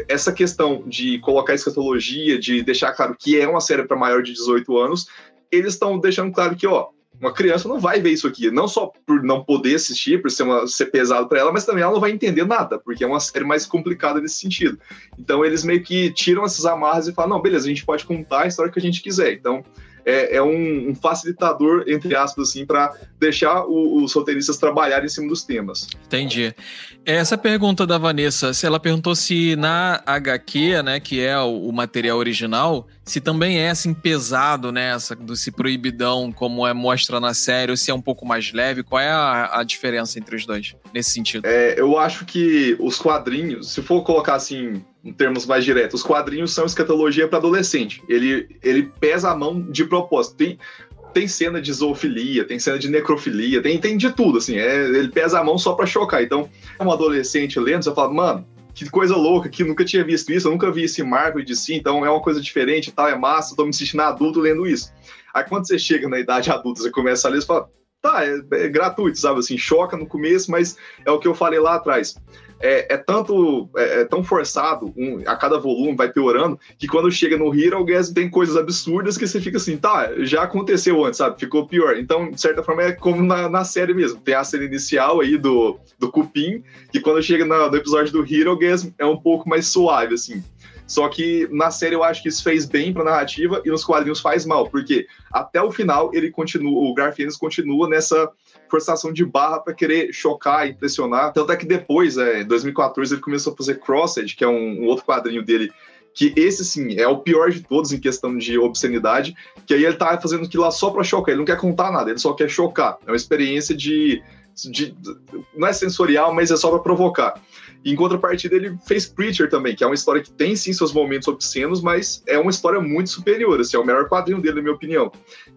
essa questão de colocar escatologia, de deixar claro que é uma série para maior de 18 anos, eles estão deixando claro que, ó, uma criança não vai ver isso aqui, não só por não poder assistir, por ser, uma, ser pesado para ela, mas também ela não vai entender nada, porque é uma série mais complicada nesse sentido. Então eles meio que tiram essas amarras e falam: não, beleza, a gente pode contar a história que a gente quiser. Então é, é um, um, facilitador, entre aspas, assim, para deixar o, os roteiristas trabalharem em cima dos temas. Entendi. Essa pergunta da Vanessa, se ela perguntou se na HQ, né, que é o, o material original, se também é assim pesado, né, essa do se proibidão, como é mostra na série, ou se é um pouco mais leve, qual é a, a diferença entre os dois nesse sentido? É, eu acho que os quadrinhos, se for colocar assim em termos mais diretos, os quadrinhos são escatologia para adolescente. Ele, ele pesa a mão de propósito. Tem, tem cena de zoofilia, tem cena de necrofilia, tem, tem de tudo, assim. É, ele pesa a mão só para chocar. Então, um adolescente lendo, você fala, mano, que coisa louca, que nunca tinha visto isso, eu nunca vi esse Marvel de si, então é uma coisa diferente tal, é massa, tô me sentindo adulto lendo isso. Aí quando você chega na idade adulta, você começa a ler, você fala, tá, é, é gratuito, sabe, assim, choca no começo, mas é o que eu falei lá atrás é, é tanto é, é, tão forçado, um, a cada volume vai piorando, que quando chega no Hero Gas tem coisas absurdas que você fica assim, tá, já aconteceu antes, sabe? Ficou pior. Então, de certa forma, é como na, na série mesmo. Tem a cena inicial aí do, do Cupim, que quando chega na, no episódio do Hero Gas é um pouco mais suave, assim. Só que na série eu acho que isso fez bem pra narrativa e nos quadrinhos faz mal, porque até o final ele continua, o Garfienes continua nessa forçação de barra para querer chocar, impressionar. Tanto é que depois, é, em 2014, ele começou a fazer Crossed, que é um, um outro quadrinho dele que esse sim é o pior de todos em questão de obscenidade, que aí ele tá fazendo aquilo lá só para chocar, ele não quer contar nada, ele só quer chocar. É uma experiência de, de não é sensorial, mas é só para provocar. Em contrapartida, ele fez Preacher também, que é uma história que tem sim seus momentos obscenos, mas é uma história muito superior, assim, é o melhor quadrinho dele, na minha opinião.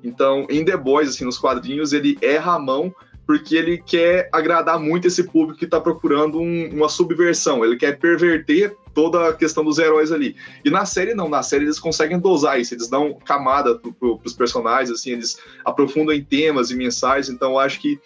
Então, em The Boys, assim, nos quadrinhos, ele erra a mão porque ele quer agradar muito esse público que está procurando um, uma subversão, ele quer perverter toda a questão dos heróis ali. E na série não, na série eles conseguem dosar isso, eles dão camada para os personagens, assim, eles aprofundam em temas e mensagens, então acho que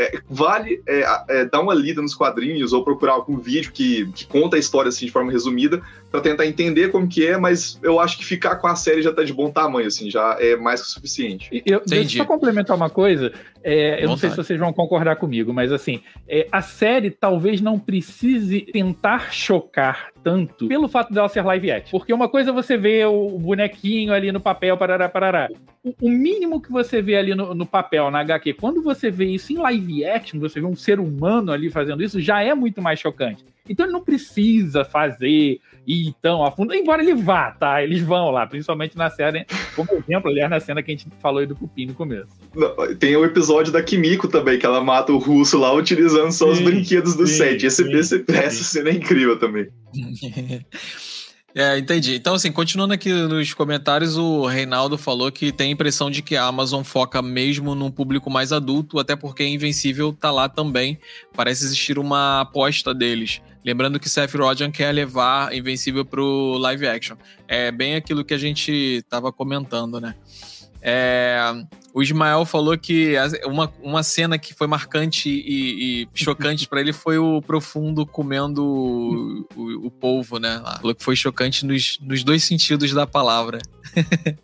é, vale é, é, dar uma lida nos quadrinhos ou procurar algum vídeo que, que conta a história assim de forma resumida para tentar entender como que é, mas eu acho que ficar com a série já tá de bom tamanho, assim, já é mais que o suficiente. Eu, deixa eu só complementar uma coisa, é, eu não sei se vocês vão concordar comigo, mas assim, é, a série talvez não precise tentar chocar tanto pelo fato dela ser live action. Porque uma coisa é você vê o bonequinho ali no papel, parará, parará. O, o mínimo que você vê ali no, no, papel, na HQ, quando você vê isso em live action, você vê um ser humano ali fazendo isso, já é muito mais chocante. Então ele não precisa fazer e tão a fundo, embora ele vá, tá? Eles vão lá, principalmente na série, como exemplo, aliás, na cena que a gente falou aí do Cupim no começo. Tem o episódio da Kimiko também, que ela mata o russo lá utilizando só sim, os brinquedos do sim, set. Esse, sim, esse, essa cena é incrível também. É, entendi. Então, assim, continuando aqui nos comentários, o Reinaldo falou que tem a impressão de que a Amazon foca mesmo num público mais adulto, até porque Invencível tá lá também. Parece existir uma aposta deles. Lembrando que Seth Rogen quer levar Invencível pro live action. É bem aquilo que a gente tava comentando, né? É, o Ismael falou que uma, uma cena que foi marcante e, e chocante para ele foi o Profundo comendo o, o, o polvo, né? Falou que foi chocante nos, nos dois sentidos da palavra.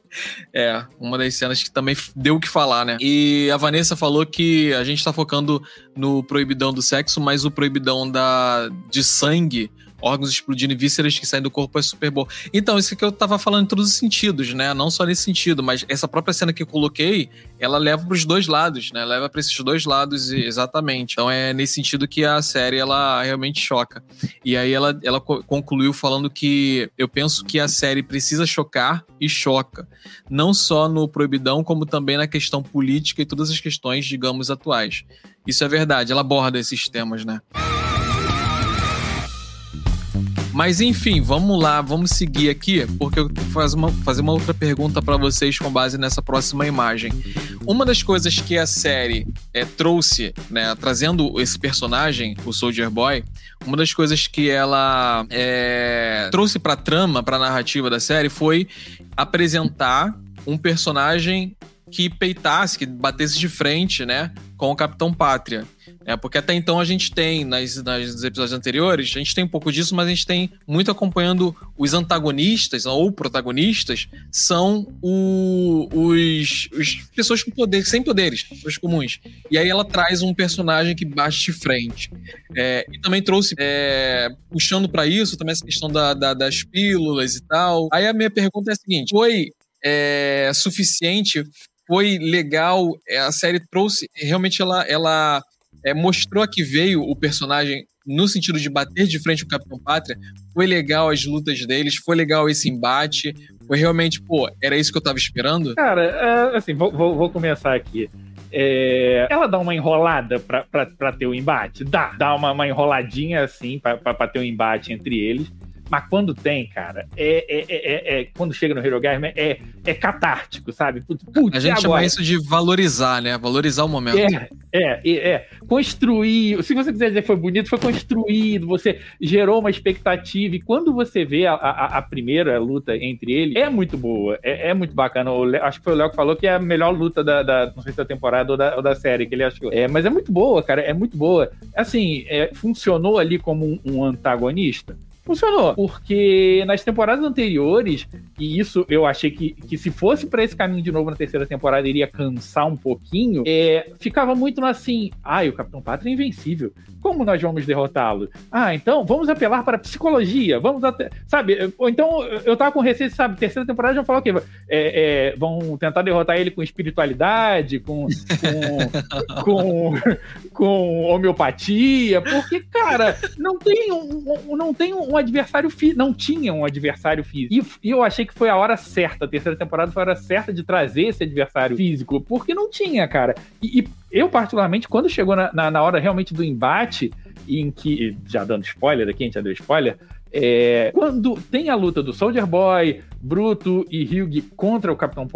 é, uma das cenas que também deu o que falar, né? E a Vanessa falou que a gente tá focando no proibidão do sexo, mas o proibidão da, de sangue órgãos explodindo e vísceras que saem do corpo é super bom. Então, isso que eu tava falando em todos os sentidos, né? Não só nesse sentido, mas essa própria cena que eu coloquei, ela leva para os dois lados, né? Leva para esses dois lados exatamente. Então é nesse sentido que a série ela realmente choca. E aí ela, ela concluiu falando que eu penso que a série precisa chocar e choca, não só no proibidão, como também na questão política e todas as questões, digamos, atuais. Isso é verdade, ela aborda esses temas, né? Mas enfim, vamos lá, vamos seguir aqui, porque eu vou fazer uma, fazer uma outra pergunta para vocês com base nessa próxima imagem. Uma das coisas que a série é, trouxe, né, trazendo esse personagem, o Soldier Boy, uma das coisas que ela é, trouxe para trama, para narrativa da série, foi apresentar um personagem que peitasse, que batesse de frente, né, com o Capitão Pátria. É, porque até então a gente tem, nas, nas episódios anteriores, a gente tem um pouco disso, mas a gente tem muito acompanhando os antagonistas ou protagonistas, são o, os, os pessoas com poder, sem poderes, pessoas comuns. E aí ela traz um personagem que bate de frente. É, e também trouxe, é, puxando para isso, também essa questão da, da, das pílulas e tal. Aí a minha pergunta é a seguinte: foi é, suficiente? Foi legal? É, a série trouxe, realmente ela, ela é, mostrou a que veio o personagem no sentido de bater de frente com o Capitão Pátria. Foi legal as lutas deles, foi legal esse embate. Foi realmente, pô, era isso que eu tava esperando? Cara, é, assim, vou, vou, vou começar aqui. É, ela dá uma enrolada pra, pra, pra ter o embate? Dá. Dá uma, uma enroladinha assim pra, pra, pra ter o um embate entre eles. Mas quando tem, cara, é, é, é, é quando chega no Hero Game, é, é catártico, sabe? Putz, a gente chama isso de valorizar, né? Valorizar o momento. É, é, é. Construir. Se você quiser dizer que foi bonito, foi construído, você gerou uma expectativa. E quando você vê a, a, a primeira luta entre eles, é muito boa, é, é muito bacana. Acho que foi o Léo que falou que é a melhor luta da, da, não sei se da temporada ou da, ou da série que ele achou. É, mas é muito boa, cara, é muito boa. Assim, é, funcionou ali como um, um antagonista funcionou. Porque nas temporadas anteriores, e isso eu achei que, que se fosse para esse caminho de novo na terceira temporada, iria cansar um pouquinho, é, ficava muito assim, ai, o Capitão Pátria é invencível. Como nós vamos derrotá-lo? Ah, então vamos apelar para a psicologia, vamos até. Sabe? Ou então eu tava com receio, sabe? Terceira temporada já falou o quê? É, é, vão tentar derrotar ele com espiritualidade, com. com, com, com homeopatia, porque, cara, não tem um, não tem um adversário físico. Não tinha um adversário físico. E, e, eu achei que foi a hora certa. A terceira temporada foi a hora certa de trazer esse adversário físico, porque não tinha, cara. E, e eu, particularmente, quando chegou na, na, na, hora realmente do embate, em que. Já dando spoiler aqui, a gente já deu spoiler. É, quando tem a luta do Soldier Boy, Bruto e Hugh contra o Capitão,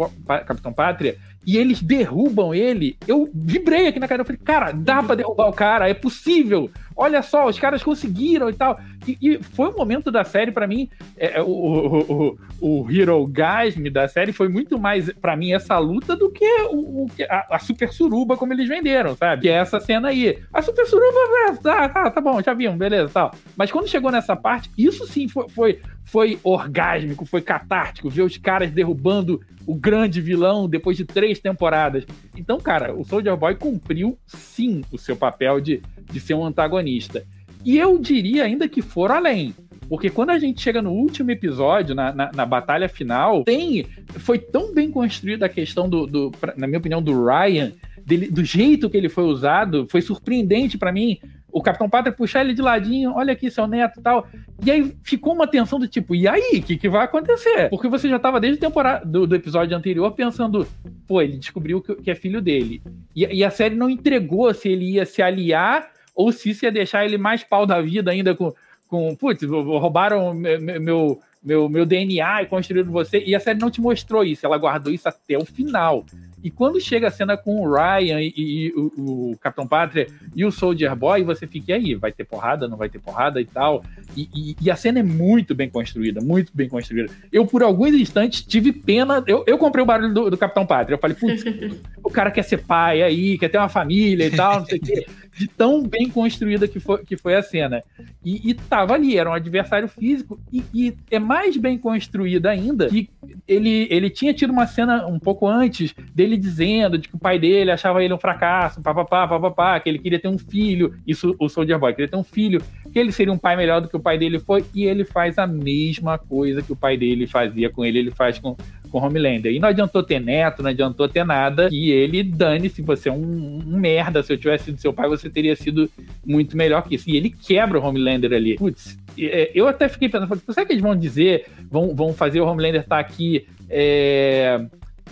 Capitão Pátria, e eles derrubam ele, eu vibrei aqui na cara. Eu falei, cara, dá pra derrubar o cara, é possível. Olha só, os caras conseguiram e tal. E, e foi um momento da série, para mim, é, é, o, o, o, o Hero Gasm da série foi muito mais, para mim, essa luta do que o, a, a, Super Suruba, como eles venderam, sabe? Que é essa cena aí. A Super Suruba, é, tá, tá, tá bom, já vimos, beleza, tal. Mas quando chegou nessa parte, isso sim foi, foi, foi orgásmico, foi catártico, ver os caras derrubando o grande vilão depois de três temporadas. Então, cara, o Soldier Boy cumpriu sim o seu papel de, de ser um antagonista. E eu diria ainda que for além. Porque quando a gente chega no último episódio, na, na, na batalha final, tem. Foi tão bem construída a questão do, do na minha opinião, do Ryan, dele, do jeito que ele foi usado, foi surpreendente para mim. O Capitão Pátria puxar ele de ladinho, olha aqui, seu neto e tal. E aí ficou uma tensão do tipo, e aí, o que, que vai acontecer? Porque você já tava desde o temporada do, do, episódio anterior pensando, pô, ele descobriu que, que é filho dele. E, e, a série não entregou se ele ia se aliar ou se isso ia deixar ele mais pau da vida ainda com, com putz, roubaram meu, meu, meu DNA e construíram você. E a série não te mostrou isso, ela guardou isso até o final. E quando chega a cena com o Ryan e, e o, o, Capitão Pátria e o Soldier Boy, você fica aí, vai ter porrada, não vai ter porrada e tal. E, e, e, a cena é muito bem construída, muito bem construída. Eu, por alguns instantes, tive pena. Eu, eu comprei o barulho do, do Capitão Pátria. Eu falei, putz, o cara quer ser pai aí, quer ter uma família e tal, não sei o quê de tão bem construída que foi, que foi a cena. E, e tava ali, era um adversário físico, e, e, é mais bem construída ainda que ele, ele tinha tido uma cena um pouco antes dele dizendo de que o pai dele achava ele um fracasso, papapá, papapá, que ele queria ter um filho, isso o Soldier Boy, queria ter um filho, que ele seria um pai melhor do que o pai dele foi, e ele faz a mesma coisa que o pai dele fazia com ele, ele faz com, com Homelander. E não adiantou ter neto, não adiantou ter nada. E ele, dane-se, você é um, um, merda. Se eu tivesse sido seu pai, você teria sido muito melhor que isso. E ele quebra o Homelander ali. Putz, é, eu até fiquei pensando, será que eles vão dizer, vão, vão fazer o Homelander estar tá aqui. É,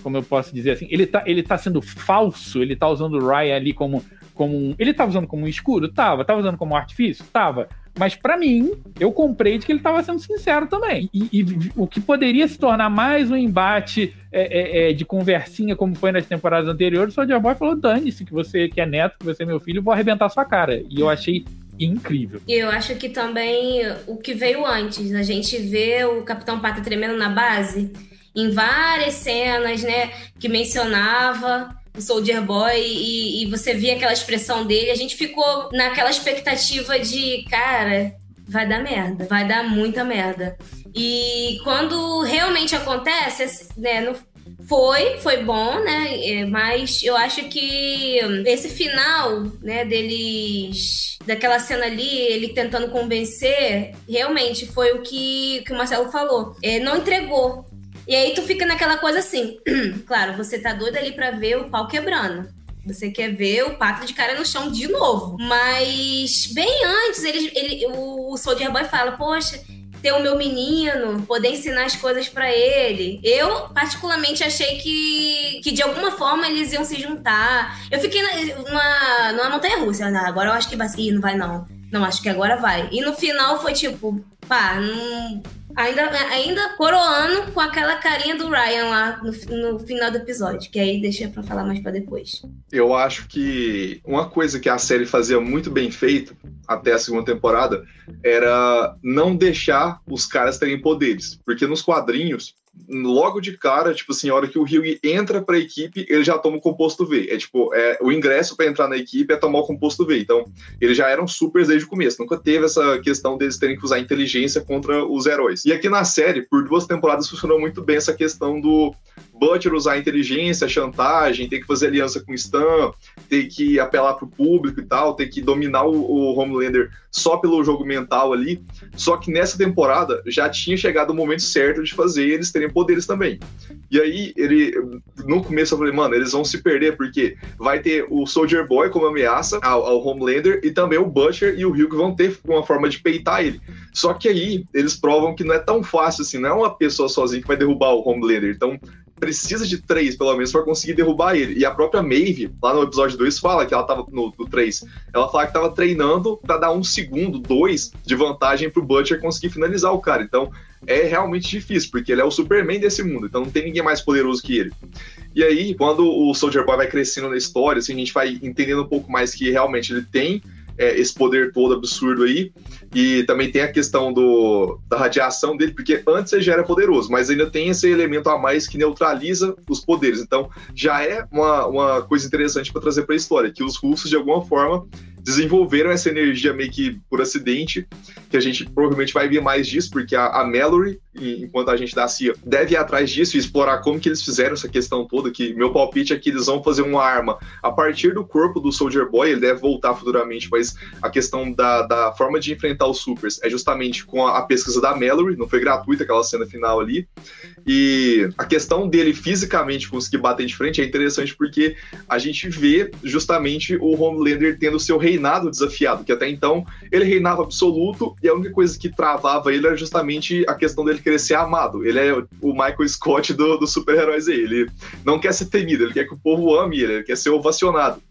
como eu posso dizer assim, ele tá, ele tá sendo falso, ele tá usando o Ryan ali como, como um, ele tá usando como um escudo? Tava. Tava usando como artifício? Tava. Mas para mim, eu comprei de que ele estava sendo sincero também. E, e, o que poderia se tornar mais um embate é, é, é, de conversinha, como foi nas temporadas anteriores, o Soldier Boy falou: dane-se, que você que é neto, que você é meu filho, vou arrebentar sua cara. E eu achei incrível. E eu acho que também o que veio antes, a gente vê o Capitão Pata tremendo na base, em várias cenas, né, que mencionava o Soldier Boy e, e você via aquela expressão dele, a gente ficou naquela expectativa de, cara, vai dar merda, vai dar muita merda. E quando realmente acontece, né, no, foi, foi bom, né? É, mas eu acho que esse final, né, deles. Daquela cena ali, ele tentando convencer, realmente foi o que, que o Marcelo falou. É, não entregou. E aí tu fica naquela coisa assim. claro, você tá doido ali pra ver o pau quebrando. Você quer ver o pato de cara no chão de novo. Mas bem antes, ele, ele, o Soldier Boy fala: Poxa, ter o meu menino, poder ensinar as coisas para ele. Eu, particularmente, achei que, que de alguma forma eles iam se juntar. Eu fiquei numa, numa montanha russa. Agora eu acho que vai. Ih, não vai não. Não, acho que agora vai. E no final foi tipo, pá, não, Ainda, ainda coroando com aquela carinha do Ryan lá no, no final do episódio, que aí deixa pra falar mais pra depois. Eu acho que uma coisa que a série fazia muito bem feito, até a segunda temporada, era não deixar os caras terem poderes. Porque nos quadrinhos, logo de cara, tipo assim, a hora que o Hyug entra pra equipe, ele já toma o composto V. É tipo, é, o ingresso para entrar na equipe é tomar o composto V. Então, eles já eram supers desde o começo. Nunca teve essa questão deles terem que usar inteligência contra os heróis. E aqui na série, por duas temporadas, funcionou muito bem essa questão do Butcher usar inteligência, chantagem, ter que fazer aliança com o Stan, ter que apelar pro público e tal, ter que dominar o, o Homelander só pelo jogo mental ali. Só que nessa temporada já tinha chegado o momento certo de fazer eles terem poderes também. E aí, ele, no começo eu falei, mano, eles vão se perder, porque vai ter o Soldier Boy como ameaça ao, ao Homelander e também o Butcher e o Hugh vão ter uma forma de peitar ele. Só que aí eles provam que não é tão fácil assim, não é uma pessoa sozinha que vai derrubar o Homelander. Então, precisa de três, pelo menos, para conseguir derrubar ele. E a própria Maeve, lá no episódio 2, fala que ela tava no, no 3. Ela fala que tava treinando para dar um segundo, dois, de vantagem pro Butcher conseguir finalizar o cara. Então, é realmente difícil, porque ele é o Superman desse mundo, então não tem ninguém mais poderoso que ele. E aí, quando o Soldier Boy vai crescendo na história, assim, a gente vai entendendo um pouco mais que realmente ele tem é, esse poder todo absurdo aí. E também tem a questão do, da radiação dele, porque antes ele já era poderoso, mas ainda tem esse elemento a mais que neutraliza os poderes. Então já é uma, uma coisa interessante para trazer para a história, que os russos, de alguma forma, desenvolveram essa energia meio que por acidente, que a gente provavelmente vai ver mais disso, porque a, a Mallory, enquanto a gente da CIA, deve ir atrás disso e explorar como que eles fizeram essa questão toda, que meu palpite é que eles vão fazer uma arma a partir do corpo do Soldier Boy, ele deve voltar futuramente, mas a questão da, da forma de enfrentar os supers é justamente com a, a pesquisa da Mallory, não foi gratuita aquela cena final ali, e a questão dele fisicamente conseguir bater de frente é interessante porque a gente vê justamente o Homelander tendo seu reinado desafiado, que até então ele reinava absoluto e a única coisa que travava ele era justamente a questão dele querer ser amado. Ele é o Michael Scott dos do super-heróis aí. Ele não quer ser temido, ele quer que o povo ame ele, ele quer ser ovacionado.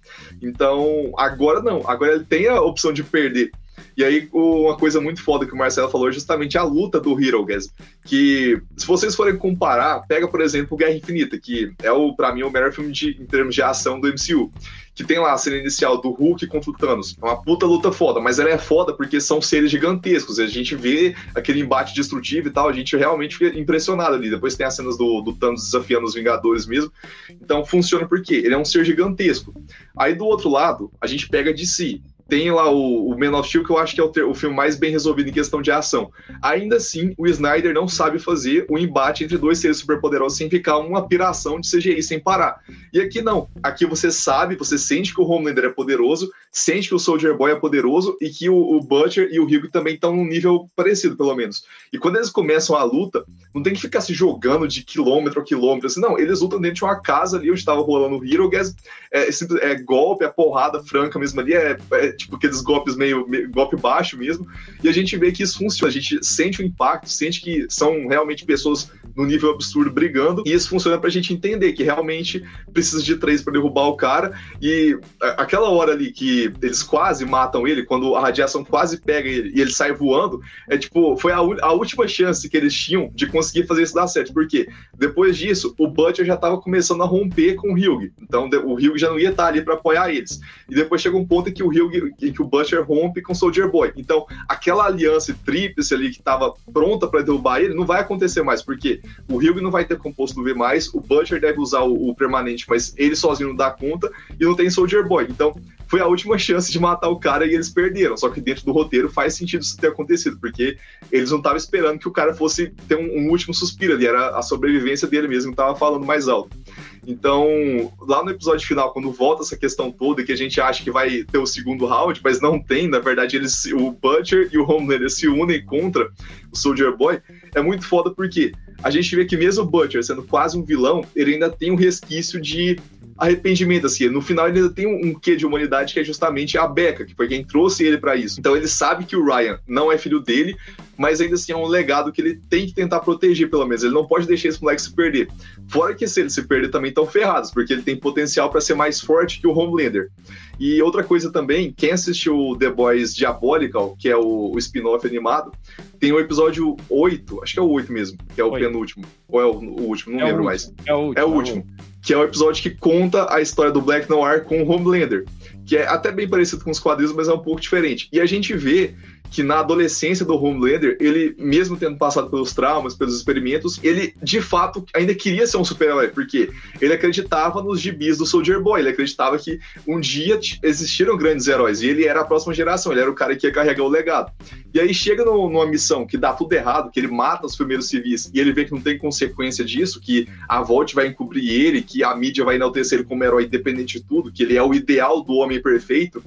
Então, agora não. Agora ele tem a opção de perder. E aí, uma coisa muito foda que o Marcelo falou é justamente a luta do Hero, guys. Que, se vocês forem comparar, pega, por exemplo, Guerra Infinita, que é, o para mim, o melhor filme de, em termos de ação do MCU. Que tem lá a cena inicial do Hulk contra o Thanos. É uma puta luta foda, mas ela é foda porque são seres gigantescos. A gente vê aquele embate destrutivo e tal, a gente realmente fica impressionado ali. Depois tem as cenas do, do Thanos desafiando os Vingadores mesmo. Então funciona porque ele é um ser gigantesco. Aí do outro lado, a gente pega de si tem lá o, o Man of Steel, que eu acho que é o, ter, o, filme mais bem resolvido em questão de ação. Ainda assim, o Snyder não sabe fazer o embate entre dois seres superpoderosos sem ficar uma piração de CGI sem parar. E aqui não. Aqui você sabe, você sente que o Homelander é poderoso, sente que o Soldier Boy é poderoso e que o, o Butcher e o Hugh também estão num nível parecido, pelo menos. E quando eles começam a luta, não tem que ficar se jogando de quilômetro a quilômetro. Assim, não, eles lutam dentro de uma casa ali onde estava rolando o Hero Gas. É, é, é, golpe, é porrada franca mesmo ali, é, é tipo aqueles golpes meio, meio, golpe baixo mesmo. E a gente vê que isso funciona, a gente sente o impacto, sente que são realmente pessoas no nível absurdo brigando, e isso funciona pra gente entender que realmente precisa de três para derrubar o cara. E aquela hora ali que eles quase matam ele, quando a radiação quase pega ele e ele sai voando, é tipo, foi a, a última chance que eles tinham de conseguir fazer isso dar certo. Porque depois disso, o Butcher já tava começando a romper com o Hugh. Então o Hugh já não ia estar ali para apoiar eles. E depois chega um ponto em que o Hugh, em que o Butcher rompe com o Soldier Boy. Então, aquela aliança tríplice ali que estava pronta para derrubar ele não vai acontecer mais, porque o Hugh não vai ter composto no V+, o Butcher deve usar o, o permanente, mas ele sozinho não dá conta, e não tem Soldier Boy. Então, foi a última chance de matar o cara e eles perderam. Só que dentro do roteiro faz sentido isso ter acontecido, porque eles não estavam esperando que o cara fosse ter um, um, último suspiro ali, era a sobrevivência dele mesmo que estava falando mais alto. Então, lá no episódio final, quando volta essa questão toda, que a gente acha que vai ter o segundo round, mas não tem, na verdade, eles, o Butcher e o Homelander se unem contra o Soldier Boy, é muito foda porque a gente vê que mesmo o Butcher sendo quase um vilão, ele ainda tem um resquício de arrependimento, assim. No final ele ainda tem um, quê de humanidade que é justamente a Becca, que foi quem trouxe ele para isso. Então ele sabe que o Ryan não é filho dele, mas ainda assim é um legado que ele tem que tentar proteger, pelo menos. Ele não pode deixar esse moleque se perder. Fora que se ele se perder também estão ferrados, porque ele tem potencial para ser mais forte que o Homelander. E outra coisa também, quem assistiu The Boys Diabolical, que é o, o spin-off animado, tem o episódio 8, acho que é o 8 mesmo, que é o penúltimo. Ou é o, o último, não é lembro mais. É o último. É o último. Que é o episódio que conta a história do Black Noir com o Homelander. Que é até bem parecido com os quadrinhos, mas é um pouco diferente. E a gente vê que na adolescência do Homelander, ele, mesmo tendo passado pelos traumas, pelos experimentos, ele de fato ainda queria ser um super-herói, porque ele acreditava nos gibis do Soldier Boy, ele acreditava que um dia existiram grandes heróis e ele era a próxima geração, ele era o cara que ia carregar o legado. E aí chega no, numa missão que dá tudo errado, que ele mata os primeiros civis e ele vê que não tem consequência disso, que a Volt vai encobrir ele, que a mídia vai enaltecer ele como herói independente de tudo, que ele é o ideal do homem perfeito.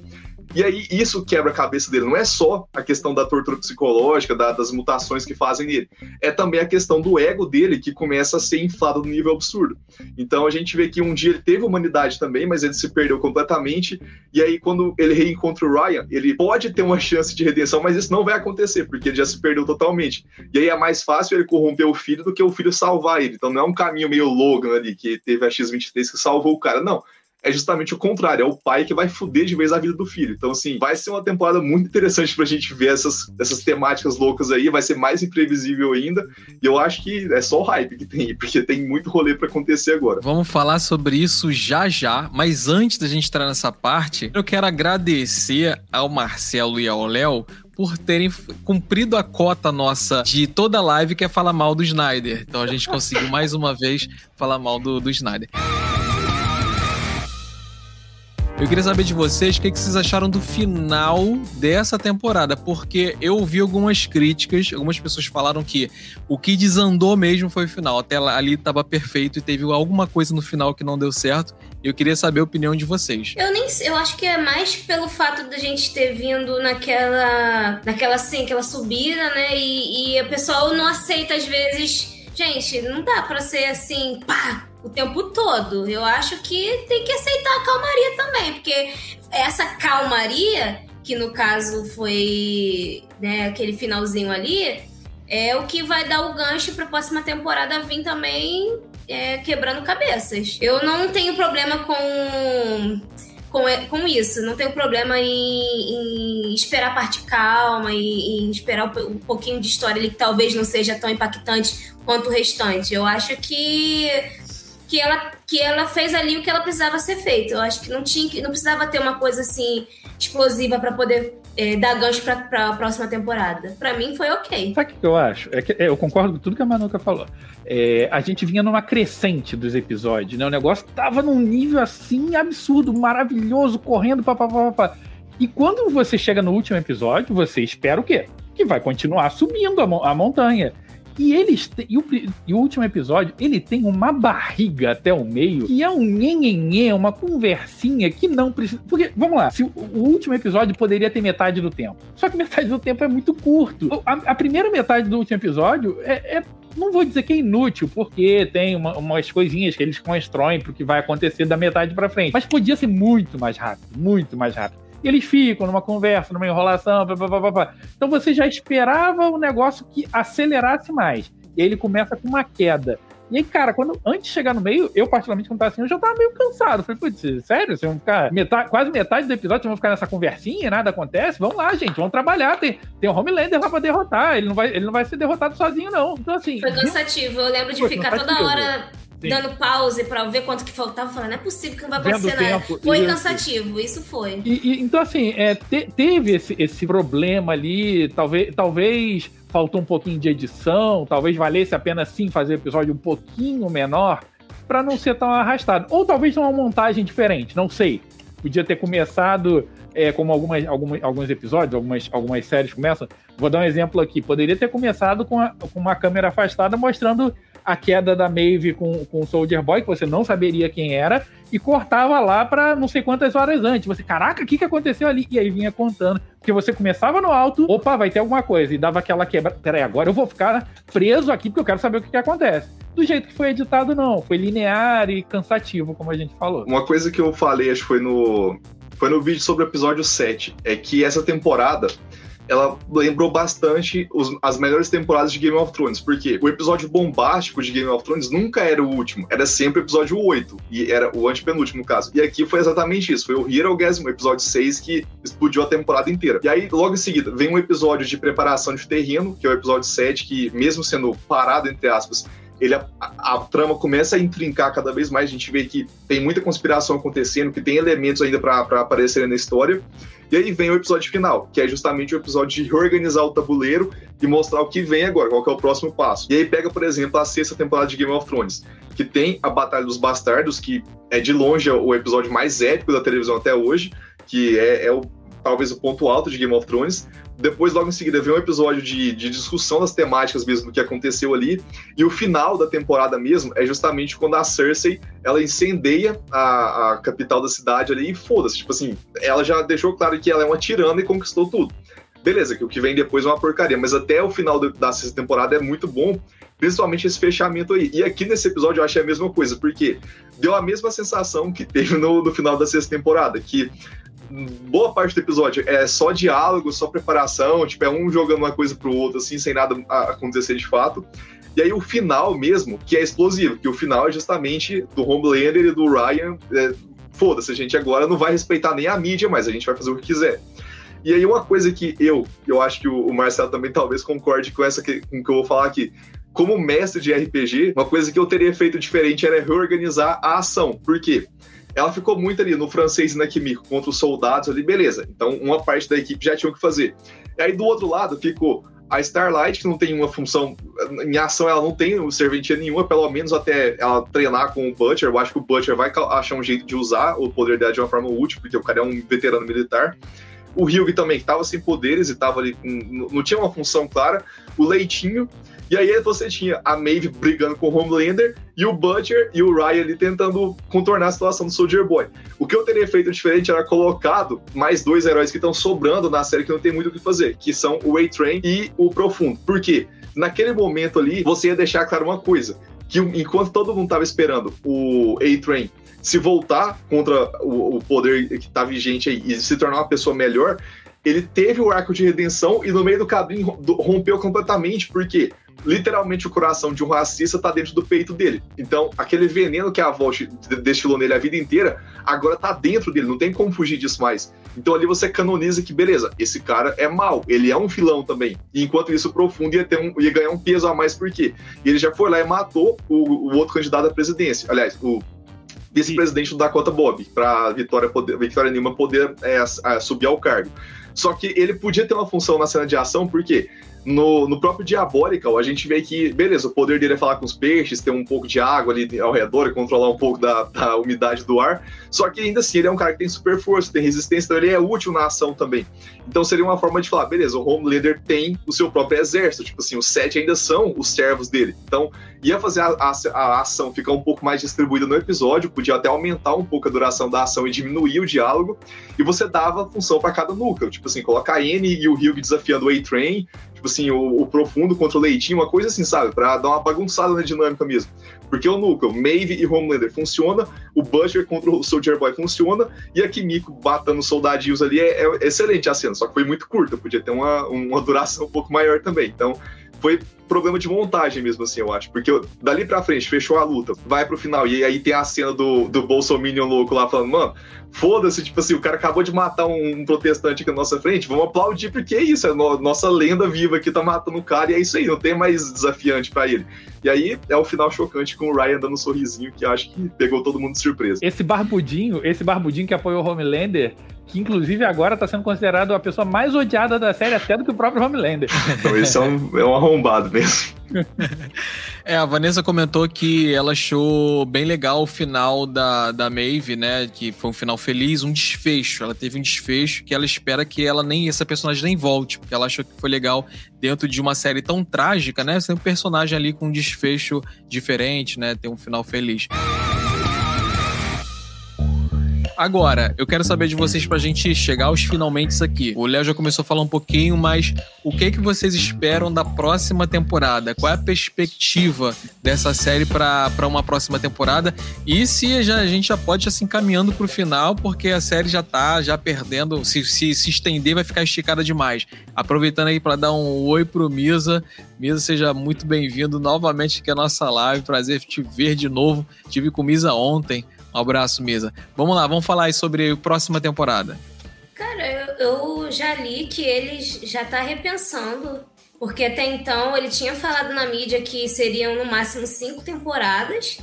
E aí isso quebra a cabeça dele. Não é só a questão da tortura psicológica, da, das mutações que fazem nele. É também a questão do ego dele que começa a ser inflado no nível absurdo. Então a gente vê que um dia ele teve humanidade também, mas ele se perdeu completamente. E aí quando ele reencontra o Ryan, ele pode ter uma chance de redenção, mas isso não vai acontecer, porque ele já se perdeu totalmente. E aí é mais fácil ele corromper o filho do que o filho salvar ele. Então não é um caminho meio Logan ali, que teve a X-23 que salvou o cara. Não é justamente o contrário, é o pai que vai fuder de vez a vida do filho. Então, assim, vai ser uma temporada muito interessante pra gente ver essas, essas temáticas loucas aí, vai ser mais imprevisível ainda, e eu acho que é só o hype que tem, porque tem muito rolê para acontecer agora. Vamos falar sobre isso já já, mas antes da gente entrar nessa parte, eu quero agradecer ao Marcelo e ao Léo por terem cumprido a cota nossa de toda live que é falar mal do Snyder. Então a gente conseguiu mais uma vez falar mal do, do Snyder. Eu queria saber de vocês o que, vocês acharam do final dessa temporada, porque eu ouvi algumas críticas, algumas pessoas falaram que o que desandou mesmo foi o final. Até ali estava perfeito e teve alguma coisa no final que não deu certo. Eu queria saber a opinião de vocês. Eu nem eu acho que é mais pelo fato da gente ter vindo naquela, naquela assim, aquela subida, né? E, e o pessoal não aceita às vezes. Gente, não dá para ser assim, pá, o tempo todo. Eu acho que tem que aceitar a calmaria também, porque essa calmaria, que no caso foi né, aquele finalzinho ali, é o que vai dar o gancho para a próxima temporada vir também é, quebrando cabeças. Eu não tenho problema com com, com isso. Não tenho problema em, em esperar a parte calma e em esperar um, pouquinho de história ali que talvez não seja tão impactante quanto o restante. Eu acho que que ela, que ela fez ali o que ela precisava ser feito. Eu acho que não tinha não precisava ter uma coisa assim explosiva para poder é, dar gancho para a próxima temporada. Para mim foi ok. Sabe o que eu acho? É que, é, eu concordo com tudo que a Manuka falou. É, a gente vinha numa crescente dos episódios, né? O negócio tava num nível assim absurdo, maravilhoso, correndo, papapá. E quando você chega no último episódio, você espera o quê? Que vai continuar subindo a, a montanha. E eles e o, e o, último episódio, ele tem uma barriga até o meio, que é um nhenhenhê, uma conversinha que não precisa. Porque, vamos lá, se o, o, último episódio poderia ter metade do tempo. Só que metade do tempo é muito curto. A, a primeira metade do último episódio é, é não vou dizer que é inútil, porque tem uma, umas coisinhas que eles constroem pro que vai acontecer da metade para frente. Mas podia ser muito mais rápido, muito mais rápido. E eles ficam numa conversa, numa enrolação, blá, blá, blá, blá. Então você já esperava o um negócio que acelerasse mais. E aí ele começa com uma queda. E aí, cara, quando, antes de chegar no meio, eu particularmente, quando tava assim, eu já tava meio cansado. Falei, putz, sério? Vocês vão ficar metade, quase metade do episódio, vocês vão ficar nessa conversinha, nada acontece? Vamos lá, gente, vamos trabalhar. Tem, tem um Homelander lá pra derrotar. Ele não, vai, ele não vai ser derrotado sozinho, não. Então, assim. Foi cansativo. Eu lembro de ficar cansativo. toda hora Sim. dando pause para ver quanto que faltava, falando, não é possível que não vai acontecer Vendo nada. tempo, Foi isso. cansativo, isso foi. E, e- então, assim, é, te- teve esse, esse problema ali, talvez, talvez faltou um pouquinho de edição, talvez valesse a pena sim fazer o episódio um pouquinho menor pra não ser tão arrastado. Ou talvez uma montagem diferente, não sei. Podia ter começado, é, como algumas, algumas- alguns episódios, algumas, algumas séries começam. Vou dar um exemplo aqui. Poderia ter começado com, a- com uma câmera afastada mostrando a queda da Maeve com, com o Soldier Boy, que você não saberia quem era, e cortava lá pra não sei quantas horas antes. Você, caraca, o que, que aconteceu ali? E aí vinha contando. Porque você começava no alto, opa, vai ter alguma coisa, e dava aquela quebra. Peraí, agora eu vou ficar preso aqui porque eu quero saber o que, que acontece. Do jeito que foi editado, não. Foi linear e cansativo, como a gente falou. Uma coisa que eu falei, acho que foi no, foi no vídeo sobre o episódio 7, é que essa temporada ela lembrou bastante os- as melhores temporadas de Game of Thrones. Porque o episódio bombástico de Game of Thrones nunca era o último, era sempre o episódio 8. E era o antepenúltimo, no caso. E aqui foi exatamente isso. Foi o Hero Gasm, o episódio 6, que explodiu a temporada inteira. E aí, logo em seguida, vem um episódio de preparação de terreno, que é o episódio 7, que, mesmo sendo parado, entre aspas, ele, a, a- trama começa a intrincar cada vez mais. A gente vê que tem muita conspiração acontecendo, que tem elementos ainda para aparecerem na história. E aí vem o episódio final, que é justamente o episódio de reorganizar o tabuleiro e mostrar o que vem agora, qual é o próximo passo. E aí pega, por exemplo, a sexta temporada de Game of Thrones, que tem a Batalha dos Bastardos, que é de longe o episódio mais épico da televisão até hoje, que é, é o, talvez o ponto alto de Game of Thrones. Depois, logo em seguida, vem um episódio de, de discussão das temáticas mesmo do que aconteceu ali. E o final da temporada mesmo é justamente quando a Cersei ela incendeia a, a capital da cidade ali e foda-se. Tipo assim, ela já deixou claro que ela é uma tirana e conquistou tudo. Beleza, que o que vem depois é uma porcaria, mas até o final do- da sexta temporada é muito bom, principalmente esse fechamento aí. E aqui nesse episódio eu achei a mesma coisa, porque deu a mesma sensação que teve no, no final da sexta temporada, que boa parte do episódio é só diálogo, só preparação, tipo, é um jogando uma coisa pro outro, assim, sem nada acontecer de fato. E aí o final mesmo, que é explosivo, que o final é justamente do Homelander e do Ryan. é, Foda-se, a gente agora não vai respeitar nem a mídia, mas a gente vai fazer o que quiser. E aí uma coisa que eu, eu acho que o o Marcelo também talvez concorde com essa que, com que eu vou falar aqui. Como mestre de RPG, uma coisa que eu teria feito diferente era reorganizar a ação. Por quê? Ela ficou muito ali no francês e na Kimiko contra os soldados ali, beleza. Então, uma parte da equipe já tinha o que fazer. E aí, do outro lado, ficou a Starlight, que não tem uma função. Em ação, ela não tem serventia nenhuma, pelo menos até ela treinar com o Butcher. Eu acho que o Butcher vai achar um jeito de usar o poder dela de uma forma útil, porque o cara é um veterano militar. O Hyug também, que tava sem poderes e tava ali, não tinha uma função clara. O Leitinho. E aí você tinha a Maeve brigando com o Homelander e o Butcher e o Ryan ali tentando contornar a situação do Soldier Boy. O que eu teria feito diferente era colocado mais dois heróis que estão sobrando na série que não tem muito o que fazer, que são o A-Train e o Profundo. Por quê? Naquele momento ali, você ia deixar claro uma coisa, que enquanto todo mundo tava esperando o A-Train se voltar contra o, o poder que tá vigente aí e se tornar uma pessoa melhor, ele teve o arco de redenção e no meio do caminho rompeu completamente, porque literalmente o coração de um racista tá dentro do peito dele. Então, aquele veneno que a Volt destilou nele a vida inteira, agora tá dentro dele, não tem como fugir disso mais. Então ali você canoniza que, beleza, esse cara é mau, ele é um filão também. E enquanto isso, o Profundo ia, ter um, ia ganhar um peso a mais, por quê? E ele já foi lá e matou o, o outro candidato à presidência. Aliás, o vice-presidente do Dakota Bob, para Vitória, poder, Vitória Nima poder é, subir ao cargo. Só que ele podia ter uma função na cena de ação, porque no, no próprio Diabolical, a gente vê que, beleza, o poder dele é falar com os peixes, ter um pouco de água ali ao redor e controlar um pouco da, da umidade do ar. Só que ainda assim, ele é um cara que tem super força, tem resistência, então ele é útil na ação também. Então seria uma forma de falar, beleza, o Homelander tem o seu próprio exército, tipo assim, os sete ainda são os servos dele. Então ia fazer a, a- a ação ficar um pouco mais distribuída no episódio, podia até aumentar um pouco a duração da ação e diminuir o diálogo, e você dava função para cada núcleo, tipo assim, colocar a Anne e o Hugh desafiando o A-Train, tipo assim, o, o profundo contra o leitinho, uma coisa assim, sabe? Pra dar uma bagunçada na dinâmica mesmo. Porque o núcleo, Maeve e Homelander funciona, o Butcher contra o Soldier Boy funciona, e a Kimiko batendo soldadinhos ali é, é excelente a cena, só que foi muito curta, podia ter uma, uma duração um pouco maior também. Então, foi problema de montagem mesmo, assim, eu acho. Porque dali pra frente, fechou a luta, vai pro final, e aí tem a cena do, do Bolsominion louco lá falando, mano, foda-se, tipo assim, o cara acabou de matar um, protestante aqui na nossa frente, vamos aplaudir, porque é isso, é no, nossa lenda viva que tá matando o cara, e é isso aí, não tem mais desafiante para ele. E aí é o final chocante com o Ryan dando um sorrisinho que acho que pegou todo mundo de surpresa. Esse barbudinho, esse barbudinho que apoiou o Homelander, que inclusive agora está sendo considerado a pessoa mais odiada da série, até do que o próprio Homelander. Então esse é um, é um arrombado mesmo. É, a Vanessa comentou que ela achou bem legal o final da, da Maeve, né? Que foi um final feliz, um desfecho. Ela teve um desfecho que ela espera que ela nem, essa personagem nem volte, porque ela achou que foi legal dentro de uma série tão trágica, né? Você tem um personagem ali com um desfecho diferente, né? Ter um final feliz. Agora, eu quero saber de vocês pra gente chegar aos finalmente aqui. O Léo já começou a falar um pouquinho, mas o que que vocês esperam da próxima temporada? Qual é a perspectiva dessa série para uma próxima temporada? E se já, a gente já pode ir se encaminhando pro final, porque a série já tá já perdendo, se, se, se estender vai ficar esticada demais. Aproveitando aí para dar um oi pro Misa. Misa, seja muito bem-vindo novamente aqui à nossa live. Prazer te ver de novo. Tive com Misa ontem. Um abraço, Misa. Vamos lá, vamos falar aí sobre a próxima temporada. Cara, eu, eu já li que ele já tá repensando, porque até então ele tinha falado na mídia que seriam no máximo cinco temporadas,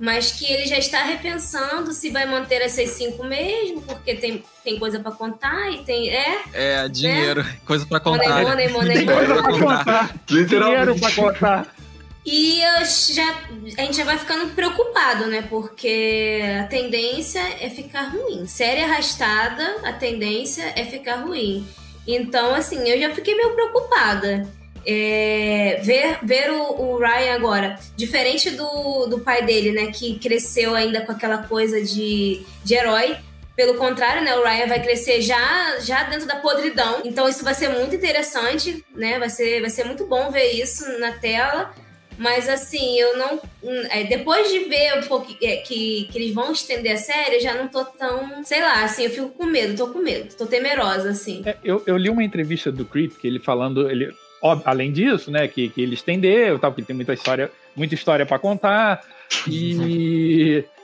mas que ele já está repensando se vai manter essas cinco mesmo, porque tem, tem coisa para contar e tem. É? É, dinheiro, né? coisa para contar. Money, money, money, tem coisa pra contar. Dinheiro pra contar. E já, a gente já vai ficando preocupado, né? Porque a tendência é ficar ruim. Série arrastada, a tendência é ficar ruim. Então, assim, eu já fiquei meio preocupada. É, ver ver o, o, Ryan agora, diferente do, do pai dele, né? Que cresceu ainda com aquela coisa de, de herói. Pelo contrário, né, o Ryan vai crescer já, já dentro da podridão. Então isso vai ser muito interessante, né? Vai ser, vai ser muito bom ver isso na tela. Mas assim, eu não. É, depois de ver um pouco é, que, que eles vão estender a série, eu já não tô tão. Sei lá, assim, eu fico com medo, tô com medo, tô temerosa, assim. É, eu, eu li uma entrevista do Creep, que ele falando. Ele, ó, além disso, né, que, que ele estendeu, tal, porque tem muita história, muita história para contar. E.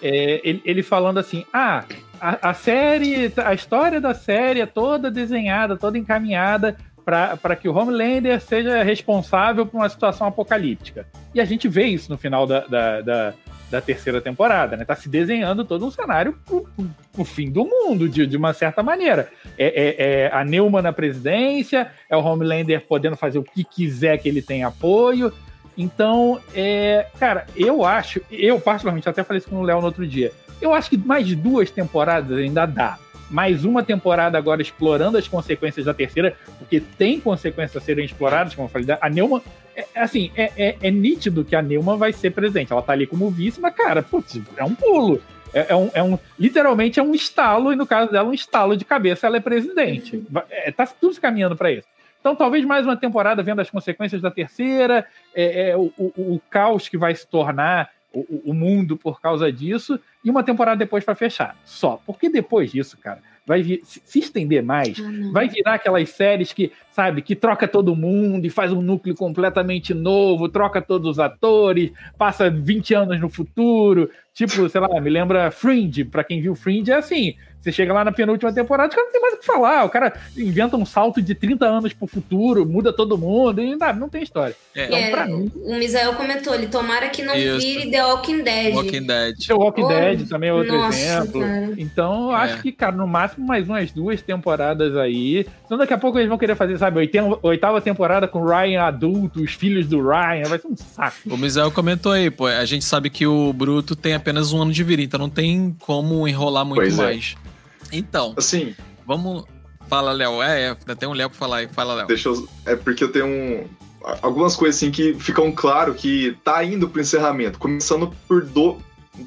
É, ele, ele, falando assim: ah, a, a, série, a história da série é toda desenhada, toda encaminhada para que o Homelander seja responsável por uma situação apocalíptica. E a gente vê isso no final da, da, da, da terceira temporada, né? Tá se desenhando todo um cenário pro, pro, pro fim do mundo, de, de uma certa maneira. É, é, é, a Neuma na presidência, é o Homelander podendo fazer o que quiser que ele tenha apoio. Então, é, cara, eu acho, eu particularmente até falei isso com o Léo no outro dia, eu acho que mais duas temporadas ainda dá mais uma temporada agora explorando as consequências da terceira, porque tem consequências a serem exploradas, como eu falei. A Neuma, é, é, assim, é, é, é, nítido que a Neuma vai ser presente. Ela tá ali como vice, mas, cara, putz, é um pulo. É, é, um, é um, literalmente é um estalo, e no caso dela, um estalo de cabeça, ela é presidente. Uhum. É, tá tudo se caminhando para isso. Então, talvez mais uma temporada vendo as consequências da terceira, é, é o, o, o, caos que vai se tornar o, o mundo por causa disso, e uma temporada depois para fechar. Só. Porque depois disso, cara, vai vir, se estender mais, ah, vai virar aquelas séries que, sabe, que troca todo mundo e faz um núcleo completamente novo, troca todos os atores, passa 20 anos no futuro. Tipo, sei lá, me lembra Fringe. Para quem viu Fringe, é assim: você chega lá na penúltima temporada, o cara não tem mais o que falar. O cara inventa um salto de 30 anos pro futuro, muda todo mundo, e não, não tem história. É. Então, é, mim. O Misael comentou, ele tomara que não Isso. vire The Walking Dead. Walking Dead. The Walking oh, Dead também é outro nossa, exemplo. Cara. Então, eu é. acho que, cara, no máximo mais umas duas temporadas aí. Então, daqui a pouco eles vão querer fazer, sabe, oitava temporada com Ryan adulto, os filhos do Ryan. Vai ser um saco. O Misael comentou aí, pô, a gente sabe que o Bruto tem apenas um ano de vida, então não tem como enrolar muito pois é. mais. É. Então. Assim. Vamos. Fala, Léo. É, é, tem um Léo pra falar aí. Fala, Léo. Deixa eu. É porque eu tenho um. Algumas coisas assim que ficam claro que tá indo pro encerramento. Começando por do...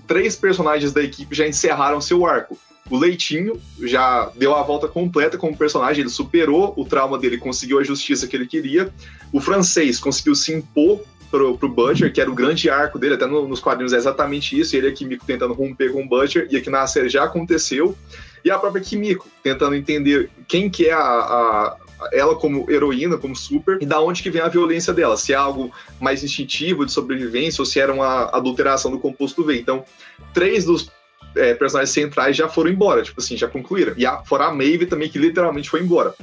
três personagens da equipe já encerraram seu arco. O Leitinho já deu a volta completa como personagem, ele superou o trauma dele, conseguiu a justiça que ele queria. O francês conseguiu se impor pro, pro Butcher, que era o grande arco dele, até no, nos quadrinhos é exatamente isso, ele aqui tentando romper com o Butcher, e aqui na série já aconteceu. E a própria Kimiko, tentando entender quem que é a, a, ela como heroína, como super, e da onde que vem a violência dela, se é algo mais instintivo de sobrevivência ou se era uma adulteração do composto V. Então, três dos é, personagens centrais já foram embora, tipo assim, já concluíram. E a, fora a Maeve também, que literalmente foi embora.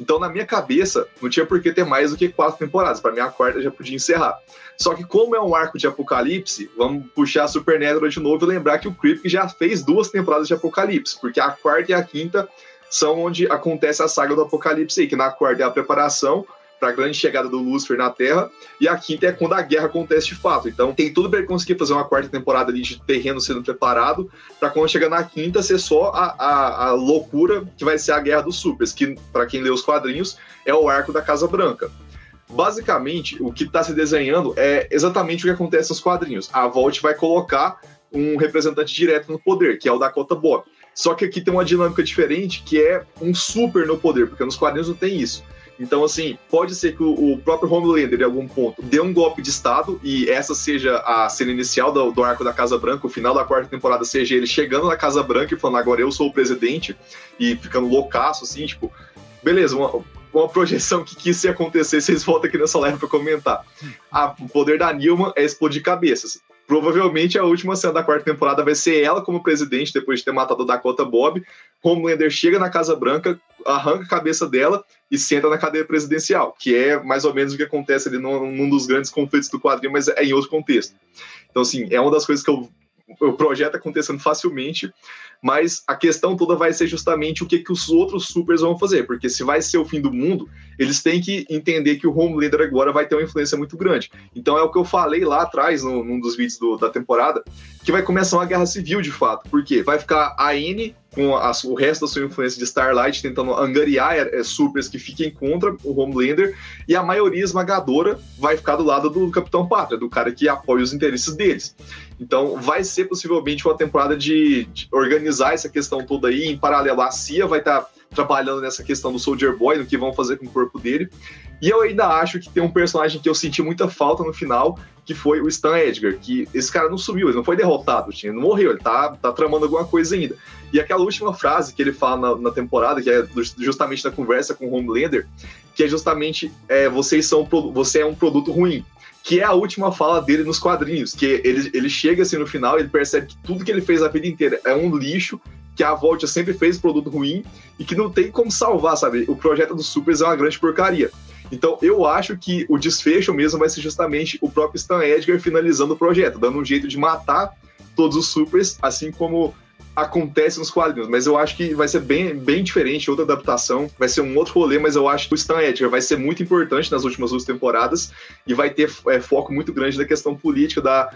Então, na minha cabeça, não tinha por que ter mais do que quatro temporadas. Para mim, a quarta já podia encerrar. Só que, como é um arco de Apocalipse, vamos puxar a Supernatural de novo e lembrar que o Kripke já fez duas temporadas de Apocalipse, porque a quarta e a quinta são onde acontece a saga do Apocalipse aí, que na quarta é a preparação para a grande chegada do Lúcifer na Terra, e a quinta é quando a guerra acontece de fato. Então tem tudo para ele conseguir fazer uma quarta temporada ali de terreno sendo preparado, para quando chegar na quinta ser só a, a, a, loucura que vai ser a Guerra dos Supers, que para quem lê os quadrinhos é o arco da Casa Branca. Basicamente, o que está se desenhando é exatamente o que acontece nos quadrinhos. A Volt vai colocar um representante direto no poder, que é o Dakota Bob. Só que aqui tem uma dinâmica diferente, que é um super no poder, porque nos quadrinhos não tem isso. Então, assim, pode ser que o, próprio Homelander, em algum ponto, dê um golpe de Estado e essa seja a cena inicial do, do, arco da Casa Branca, o final da quarta temporada seja ele chegando na Casa Branca e falando agora eu sou o presidente e ficando loucaço, assim, tipo, beleza, uma, uma projeção que, que isso ia acontecer, vocês voltam aqui nessa live para comentar. Ah, o poder da Nilma é explodir cabeças. Provavelmente a última cena da quarta temporada vai ser ela como presidente, depois de ter matado a Dakota Bob. Homelander chega na Casa Branca, arranca a cabeça dela e senta na cadeira presidencial, que é mais ou menos o que acontece ali num, num dos grandes conflitos do quadrinho, mas é em outro contexto. Então, assim, é uma das coisas que eu o projeto acontecendo facilmente, mas a questão toda vai ser justamente o que, que os outros supers vão fazer, porque se vai ser o fim do mundo, eles têm que entender que o Homelander agora vai ter uma influência muito grande. Então é o que eu falei lá atrás, no, num dos vídeos do, da temporada, que vai começar uma guerra civil de fato, porque vai ficar a N com a, o resto da sua influência de Starlight tentando angariar é, supers que fiquem contra o Homelander, e a maioria esmagadora vai ficar do lado do Capitão Pátria, do cara que apoia os interesses deles. Então vai ser possivelmente uma temporada de, de organizar essa questão toda aí, em paralelo a CIA vai estar tá trabalhando nessa questão do Soldier Boy, no que vão fazer com o corpo dele. E eu ainda acho que tem um personagem que eu senti muita falta no final, que foi o Stan Edgar, que esse cara não sumiu, ele não foi derrotado, ele não morreu, ele tá, tá tramando alguma coisa ainda. E aquela última frase que ele fala na, na temporada, que é justamente na conversa com o Homelander, que é justamente é, vocês são, você é um produto ruim que é a última fala dele nos quadrinhos, que ele, ele chega assim no final, ele percebe que tudo que ele fez a vida inteira é um lixo, que a Volt sempre fez produto ruim e que não tem como salvar, sabe? O projeto dos Supers é uma grande porcaria. Então, eu acho que o desfecho mesmo vai ser justamente o próprio Stan Edgar finalizando o projeto, dando um jeito de matar todos os supers, assim como acontece nos quadrinhos, mas eu acho que vai ser bem, bem diferente, outra adaptação, vai ser um outro rolê, mas eu acho que o Stan Edgar vai ser muito importante nas últimas duas temporadas e vai ter é, foco muito grande na questão política, da,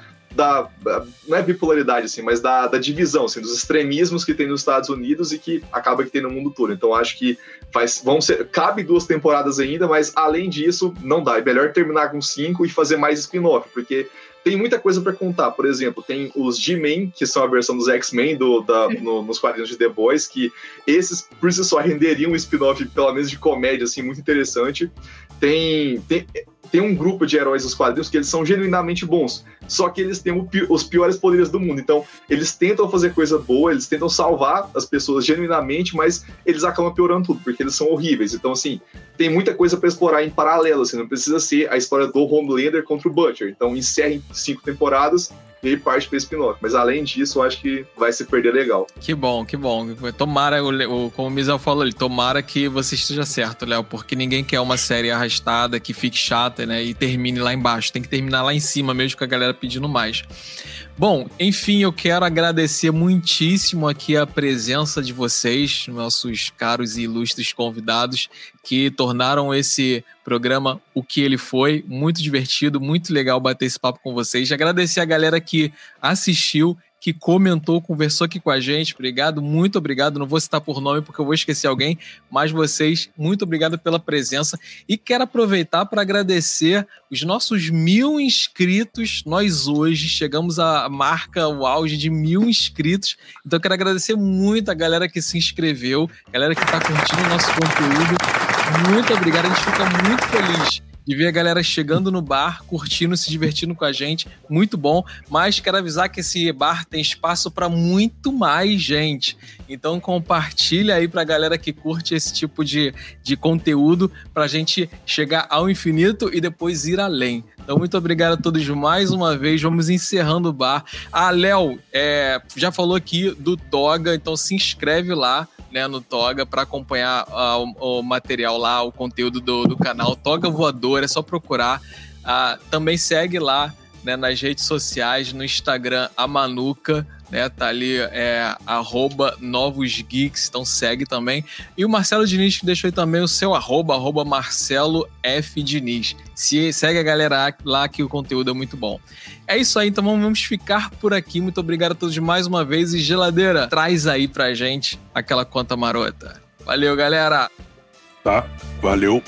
da, não é bipolaridade assim, mas da, da divisão, assim, dos extremismos que tem nos Estados Unidos e que acaba que tem no mundo todo. Então acho que faz, vão ser, cabe duas temporadas ainda, mas além disso não dá. É melhor terminar com cinco e fazer mais spin-off, porque tem muita coisa para contar. Por exemplo, tem os G-Men, que são a versão dos X-Men do, da, no, nos quadrinhos de The Boys, que esses por si só renderiam um spin-off, pelo menos de comédia, assim, muito interessante. Tem, tem, tem um grupo de heróis dos quadrinhos que eles são genuinamente bons, só que eles têm os piores poderes do mundo. Então, eles tentam fazer coisa boa, eles tentam salvar as pessoas genuinamente, mas eles acabam piorando tudo, porque eles são horríveis. Então, assim, tem muita coisa para explorar em paralelo, assim, não precisa ser a história do Homelander contra o Butcher. Então, encerra em cinco temporadas, e parte para spin-off. Mas além disso, eu acho que vai se perder legal. Que bom, que bom. Tomara, o, como o Mizel falou, tomara que você esteja certo, Léo, porque ninguém quer uma série arrastada que fique chata, né? E termine lá embaixo. Tem que terminar lá em cima mesmo com a galera pedindo mais. Bom, enfim, eu quero agradecer muitíssimo aqui a presença de vocês, nossos caros e ilustres convidados, que tornaram esse programa o que ele foi. Muito divertido, muito legal bater esse papo com vocês. Agradecer a galera que assistiu que comentou, conversou aqui com a gente. Obrigado, muito obrigado. Não vou citar por nome porque eu vou esquecer alguém, mas vocês, muito obrigado pela presença. E quero aproveitar para agradecer os nossos mil inscritos. Nós hoje chegamos à marca, o auge de mil inscritos. Então quero agradecer muito a galera que se inscreveu, galera que está curtindo o nosso conteúdo. Muito obrigado, a gente fica muito feliz de ver a galera chegando no bar, curtindo, se divertindo com a gente. Muito bom. Mas quero avisar que esse bar tem espaço para muito mais gente. Então compartilha aí pra galera que curte esse tipo de, de conteúdo pra gente chegar ao infinito e depois ir além. Então, muito obrigado a todos mais uma vez. Vamos encerrando o bar. Ah, Léo, é, já falou aqui do Toga, então se inscreve lá né, no Toga para acompanhar uh, o, o, material lá, o conteúdo do, do canal Toga Voador. É só procurar. Uh, também segue lá né, nas redes sociais, no Instagram, a Manuca né? Tá ali, é, arroba Novos Geeks, então segue também. E o Marcelo Diniz que deixou aí também o seu arroba, arroba Marcelo F. Diniz. Se, segue a galera lá que o conteúdo é muito bom. É isso aí, então vamos ficar por aqui. Muito obrigado a todos mais uma vez. E geladeira, traz aí pra gente aquela conta marota. Valeu, galera! Tá, valeu.